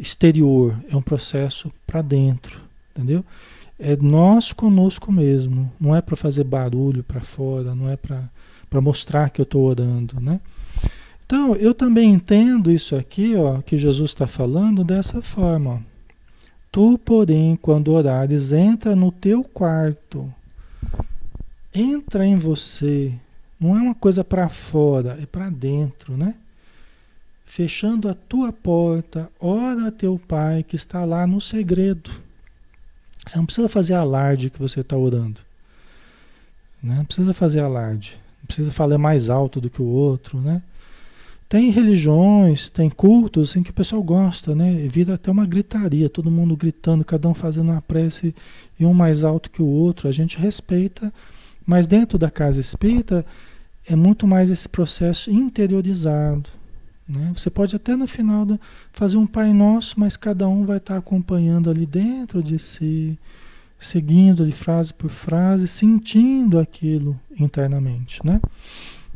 exterior, é um processo para dentro, entendeu? É nós conosco mesmo, não é para fazer barulho para fora, não é para mostrar que eu estou orando, né? Então, eu também entendo isso aqui, ó, que Jesus está falando dessa forma. Ó. Tu, porém, quando orares, entra no teu quarto. Entra em você. Não é uma coisa para fora, é para dentro, né? Fechando a tua porta, ora a teu pai que está lá no segredo. Você não precisa fazer alarde que você está orando. Né? Não precisa fazer alarde. Não precisa falar mais alto do que o outro, né? Tem religiões, tem cultos em que o pessoal gosta, né? Vira até uma gritaria, todo mundo gritando, cada um fazendo uma prece e um mais alto que o outro. A gente respeita, mas dentro da casa espírita é muito mais esse processo interiorizado, né? Você pode até no final da, fazer um Pai Nosso, mas cada um vai estar acompanhando ali dentro de si, seguindo ali frase por frase, sentindo aquilo internamente. Né?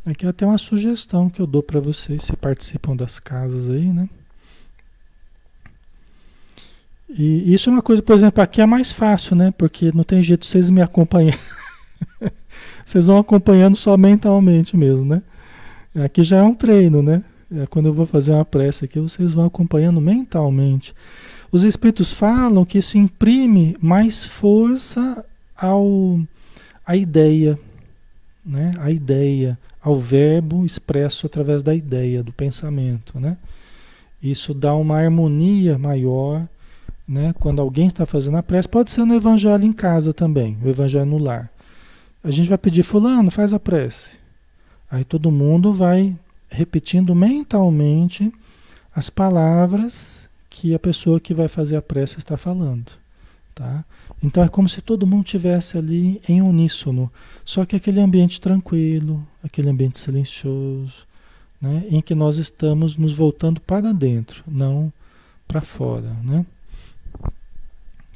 Aqui é até uma sugestão que eu dou para vocês, se participam das casas aí, né? E isso é uma coisa, por exemplo, aqui é mais fácil, né? Porque não tem jeito vocês me acompanhar. vocês vão acompanhando só mentalmente mesmo, né? Aqui já é um treino, né? É, quando eu vou fazer uma prece aqui, vocês vão acompanhando mentalmente. Os espíritos falam que isso imprime mais força ao à ideia, né? A ideia, ao verbo expresso através da ideia, do pensamento, né? Isso dá uma harmonia maior, né? Quando alguém está fazendo a prece, pode ser no evangelho em casa também, o evangelho no lar. A gente vai pedir, fulano, faz a prece. Aí todo mundo vai repetindo mentalmente as palavras que a pessoa que vai fazer a prece está falando, tá? Então é como se todo mundo tivesse ali em uníssono, só que aquele ambiente tranquilo, aquele ambiente silencioso, né, em que nós estamos nos voltando para dentro, não para fora, né?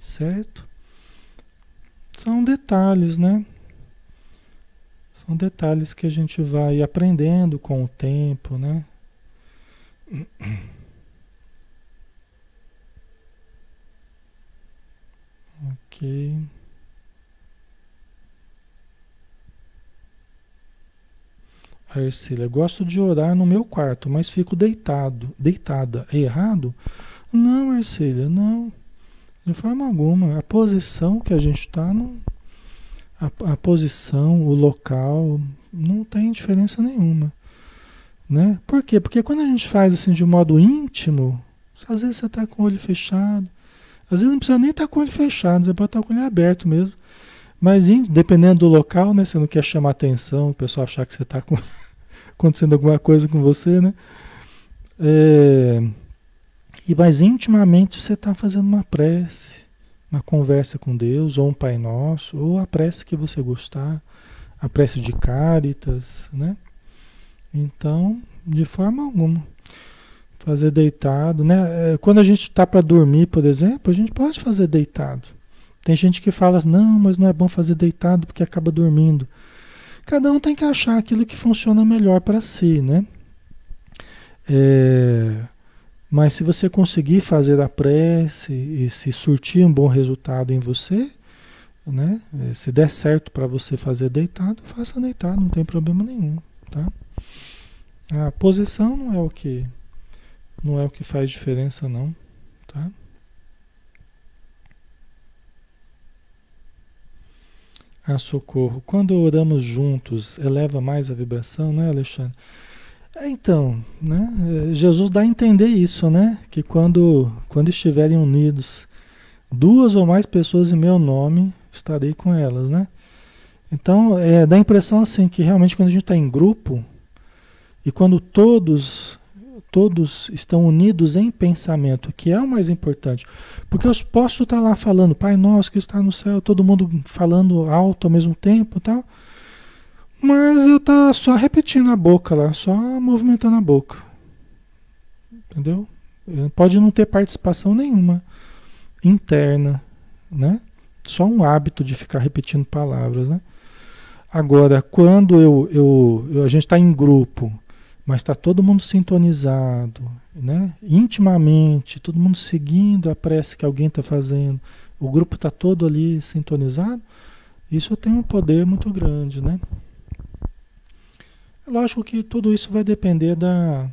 Certo? São detalhes, né? São detalhes que a gente vai aprendendo com o tempo, né? Ok. A gosto de orar no meu quarto, mas fico deitado, deitada. É errado? Não, Ercília, não. De forma alguma. A posição que a gente está, a, a posição, o local, não tem diferença nenhuma. Né? Por quê? Porque quando a gente faz assim de modo íntimo, às vezes você está com o olho fechado, às vezes não precisa nem estar tá com o olho fechado, você pode estar tá com o olho aberto mesmo. Mas dependendo do local, né? Você não quer chamar atenção, o pessoal achar que você está acontecendo alguma coisa com você, né? É... E mais intimamente você está fazendo uma prece, uma conversa com Deus, ou um Pai Nosso, ou a prece que você gostar, a prece de Cáritas, né? Então, de forma alguma fazer deitado, né? É, quando a gente está para dormir, por exemplo, a gente pode fazer deitado. Tem gente que fala, não, mas não é bom fazer deitado porque acaba dormindo. Cada um tem que achar aquilo que funciona melhor para si, né? É, mas se você conseguir fazer a prece e se surtir um bom resultado em você, né? É, se der certo para você fazer deitado, faça deitado, não tem problema nenhum, tá? A posição não é o que não é o que faz diferença não, tá? Ah, socorro. Quando oramos juntos, eleva mais a vibração, né, Alexandre? É, então, né, Jesus dá a entender isso, né? Que quando, quando estiverem unidos duas ou mais pessoas em meu nome, estarei com elas, né? Então, é, dá a impressão assim que realmente quando a gente está em grupo e quando todos todos estão unidos em pensamento, que é o mais importante. Porque eu posso estar lá falando, Pai nosso que está no céu, todo mundo falando alto ao mesmo tempo tal. Mas eu tá só repetindo a boca lá, só movimentando a boca. Entendeu? Pode não ter participação nenhuma interna, né? Só um hábito de ficar repetindo palavras, né? Agora, quando eu, eu, eu a gente está em grupo mas está todo mundo sintonizado, né? intimamente, todo mundo seguindo a prece que alguém está fazendo, o grupo está todo ali sintonizado, isso tem um poder muito grande, né? Lógico que tudo isso vai depender da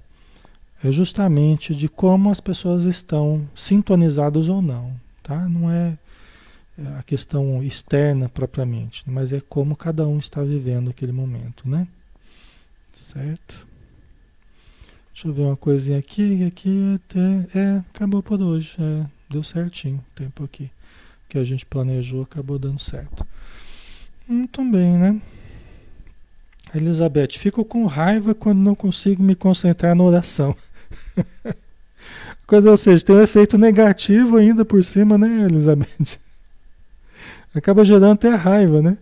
é justamente de como as pessoas estão sintonizadas ou não, tá? Não é a questão externa propriamente, mas é como cada um está vivendo aquele momento, né? Certo? Deixa eu ver uma coisinha aqui, aqui até. É, acabou por hoje. É, deu certinho o tempo aqui. Que a gente planejou acabou dando certo. Muito bem, né? Elizabeth, fico com raiva quando não consigo me concentrar na oração. Coisa, ou seja, tem um efeito negativo ainda por cima, né, Elizabeth? Acaba gerando até raiva, né?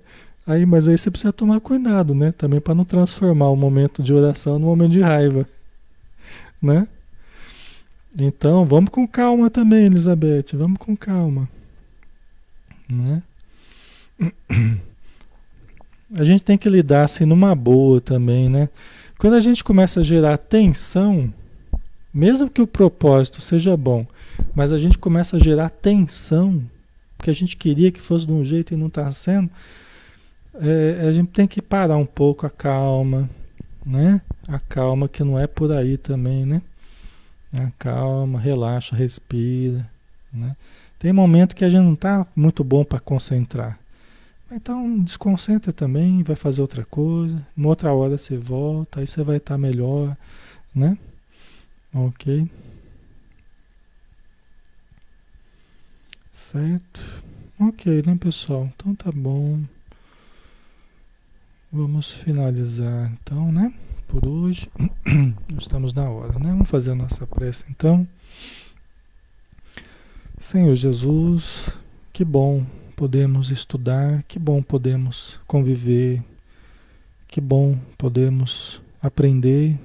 Aí, mas aí você precisa tomar cuidado, né? Também para não transformar o momento de oração no momento de raiva né? Então, vamos com calma também, Elizabeth, vamos com calma, né? A gente tem que lidar assim numa boa também, né? Quando a gente começa a gerar tensão, mesmo que o propósito seja bom, mas a gente começa a gerar tensão, porque a gente queria que fosse de um jeito e não está sendo, é, a gente tem que parar um pouco a calma, né? A calma que não é por aí também, né? A calma, relaxa, respira, né? Tem momento que a gente não está muito bom para concentrar. Então desconcentra também, vai fazer outra coisa. Uma outra hora você volta, aí você vai estar tá melhor, né? Ok. Certo? Ok, né, pessoal? Então tá bom. Vamos finalizar então, né? Por hoje. Estamos na hora, né? Vamos fazer a nossa prece então. Senhor Jesus, que bom podemos estudar, que bom podemos conviver, que bom podemos aprender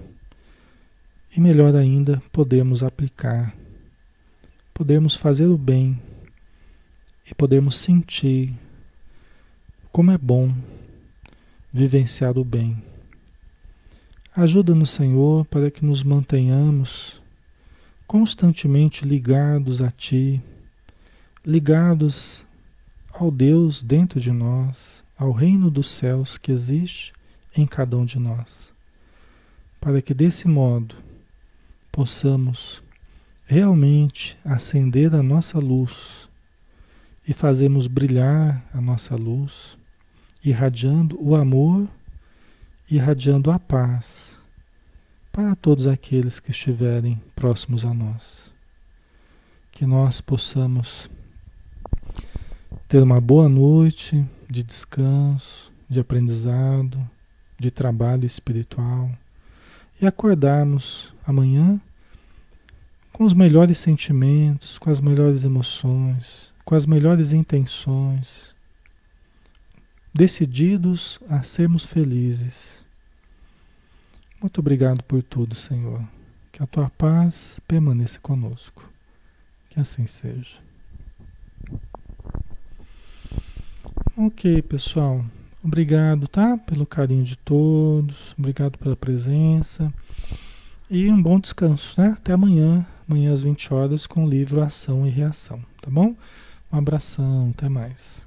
e melhor ainda, podemos aplicar, podemos fazer o bem e podemos sentir como é bom vivenciar o bem. Ajuda-nos, Senhor, para que nos mantenhamos constantemente ligados a Ti, ligados ao Deus dentro de nós, ao reino dos céus que existe em cada um de nós, para que desse modo possamos realmente acender a nossa luz e fazermos brilhar a nossa luz, irradiando o amor, irradiando a paz para todos aqueles que estiverem próximos a nós. Que nós possamos ter uma boa noite de descanso, de aprendizado, de trabalho espiritual e acordarmos amanhã com os melhores sentimentos, com as melhores emoções, com as melhores intenções, decididos a sermos felizes muito obrigado por tudo, Senhor. Que a tua paz permaneça conosco. Que assim seja. Ok, pessoal. Obrigado, tá? Pelo carinho de todos. Obrigado pela presença. E um bom descanso, né? Até amanhã, amanhã às 20 horas, com o livro Ação e Reação, tá bom? Um abração, até mais.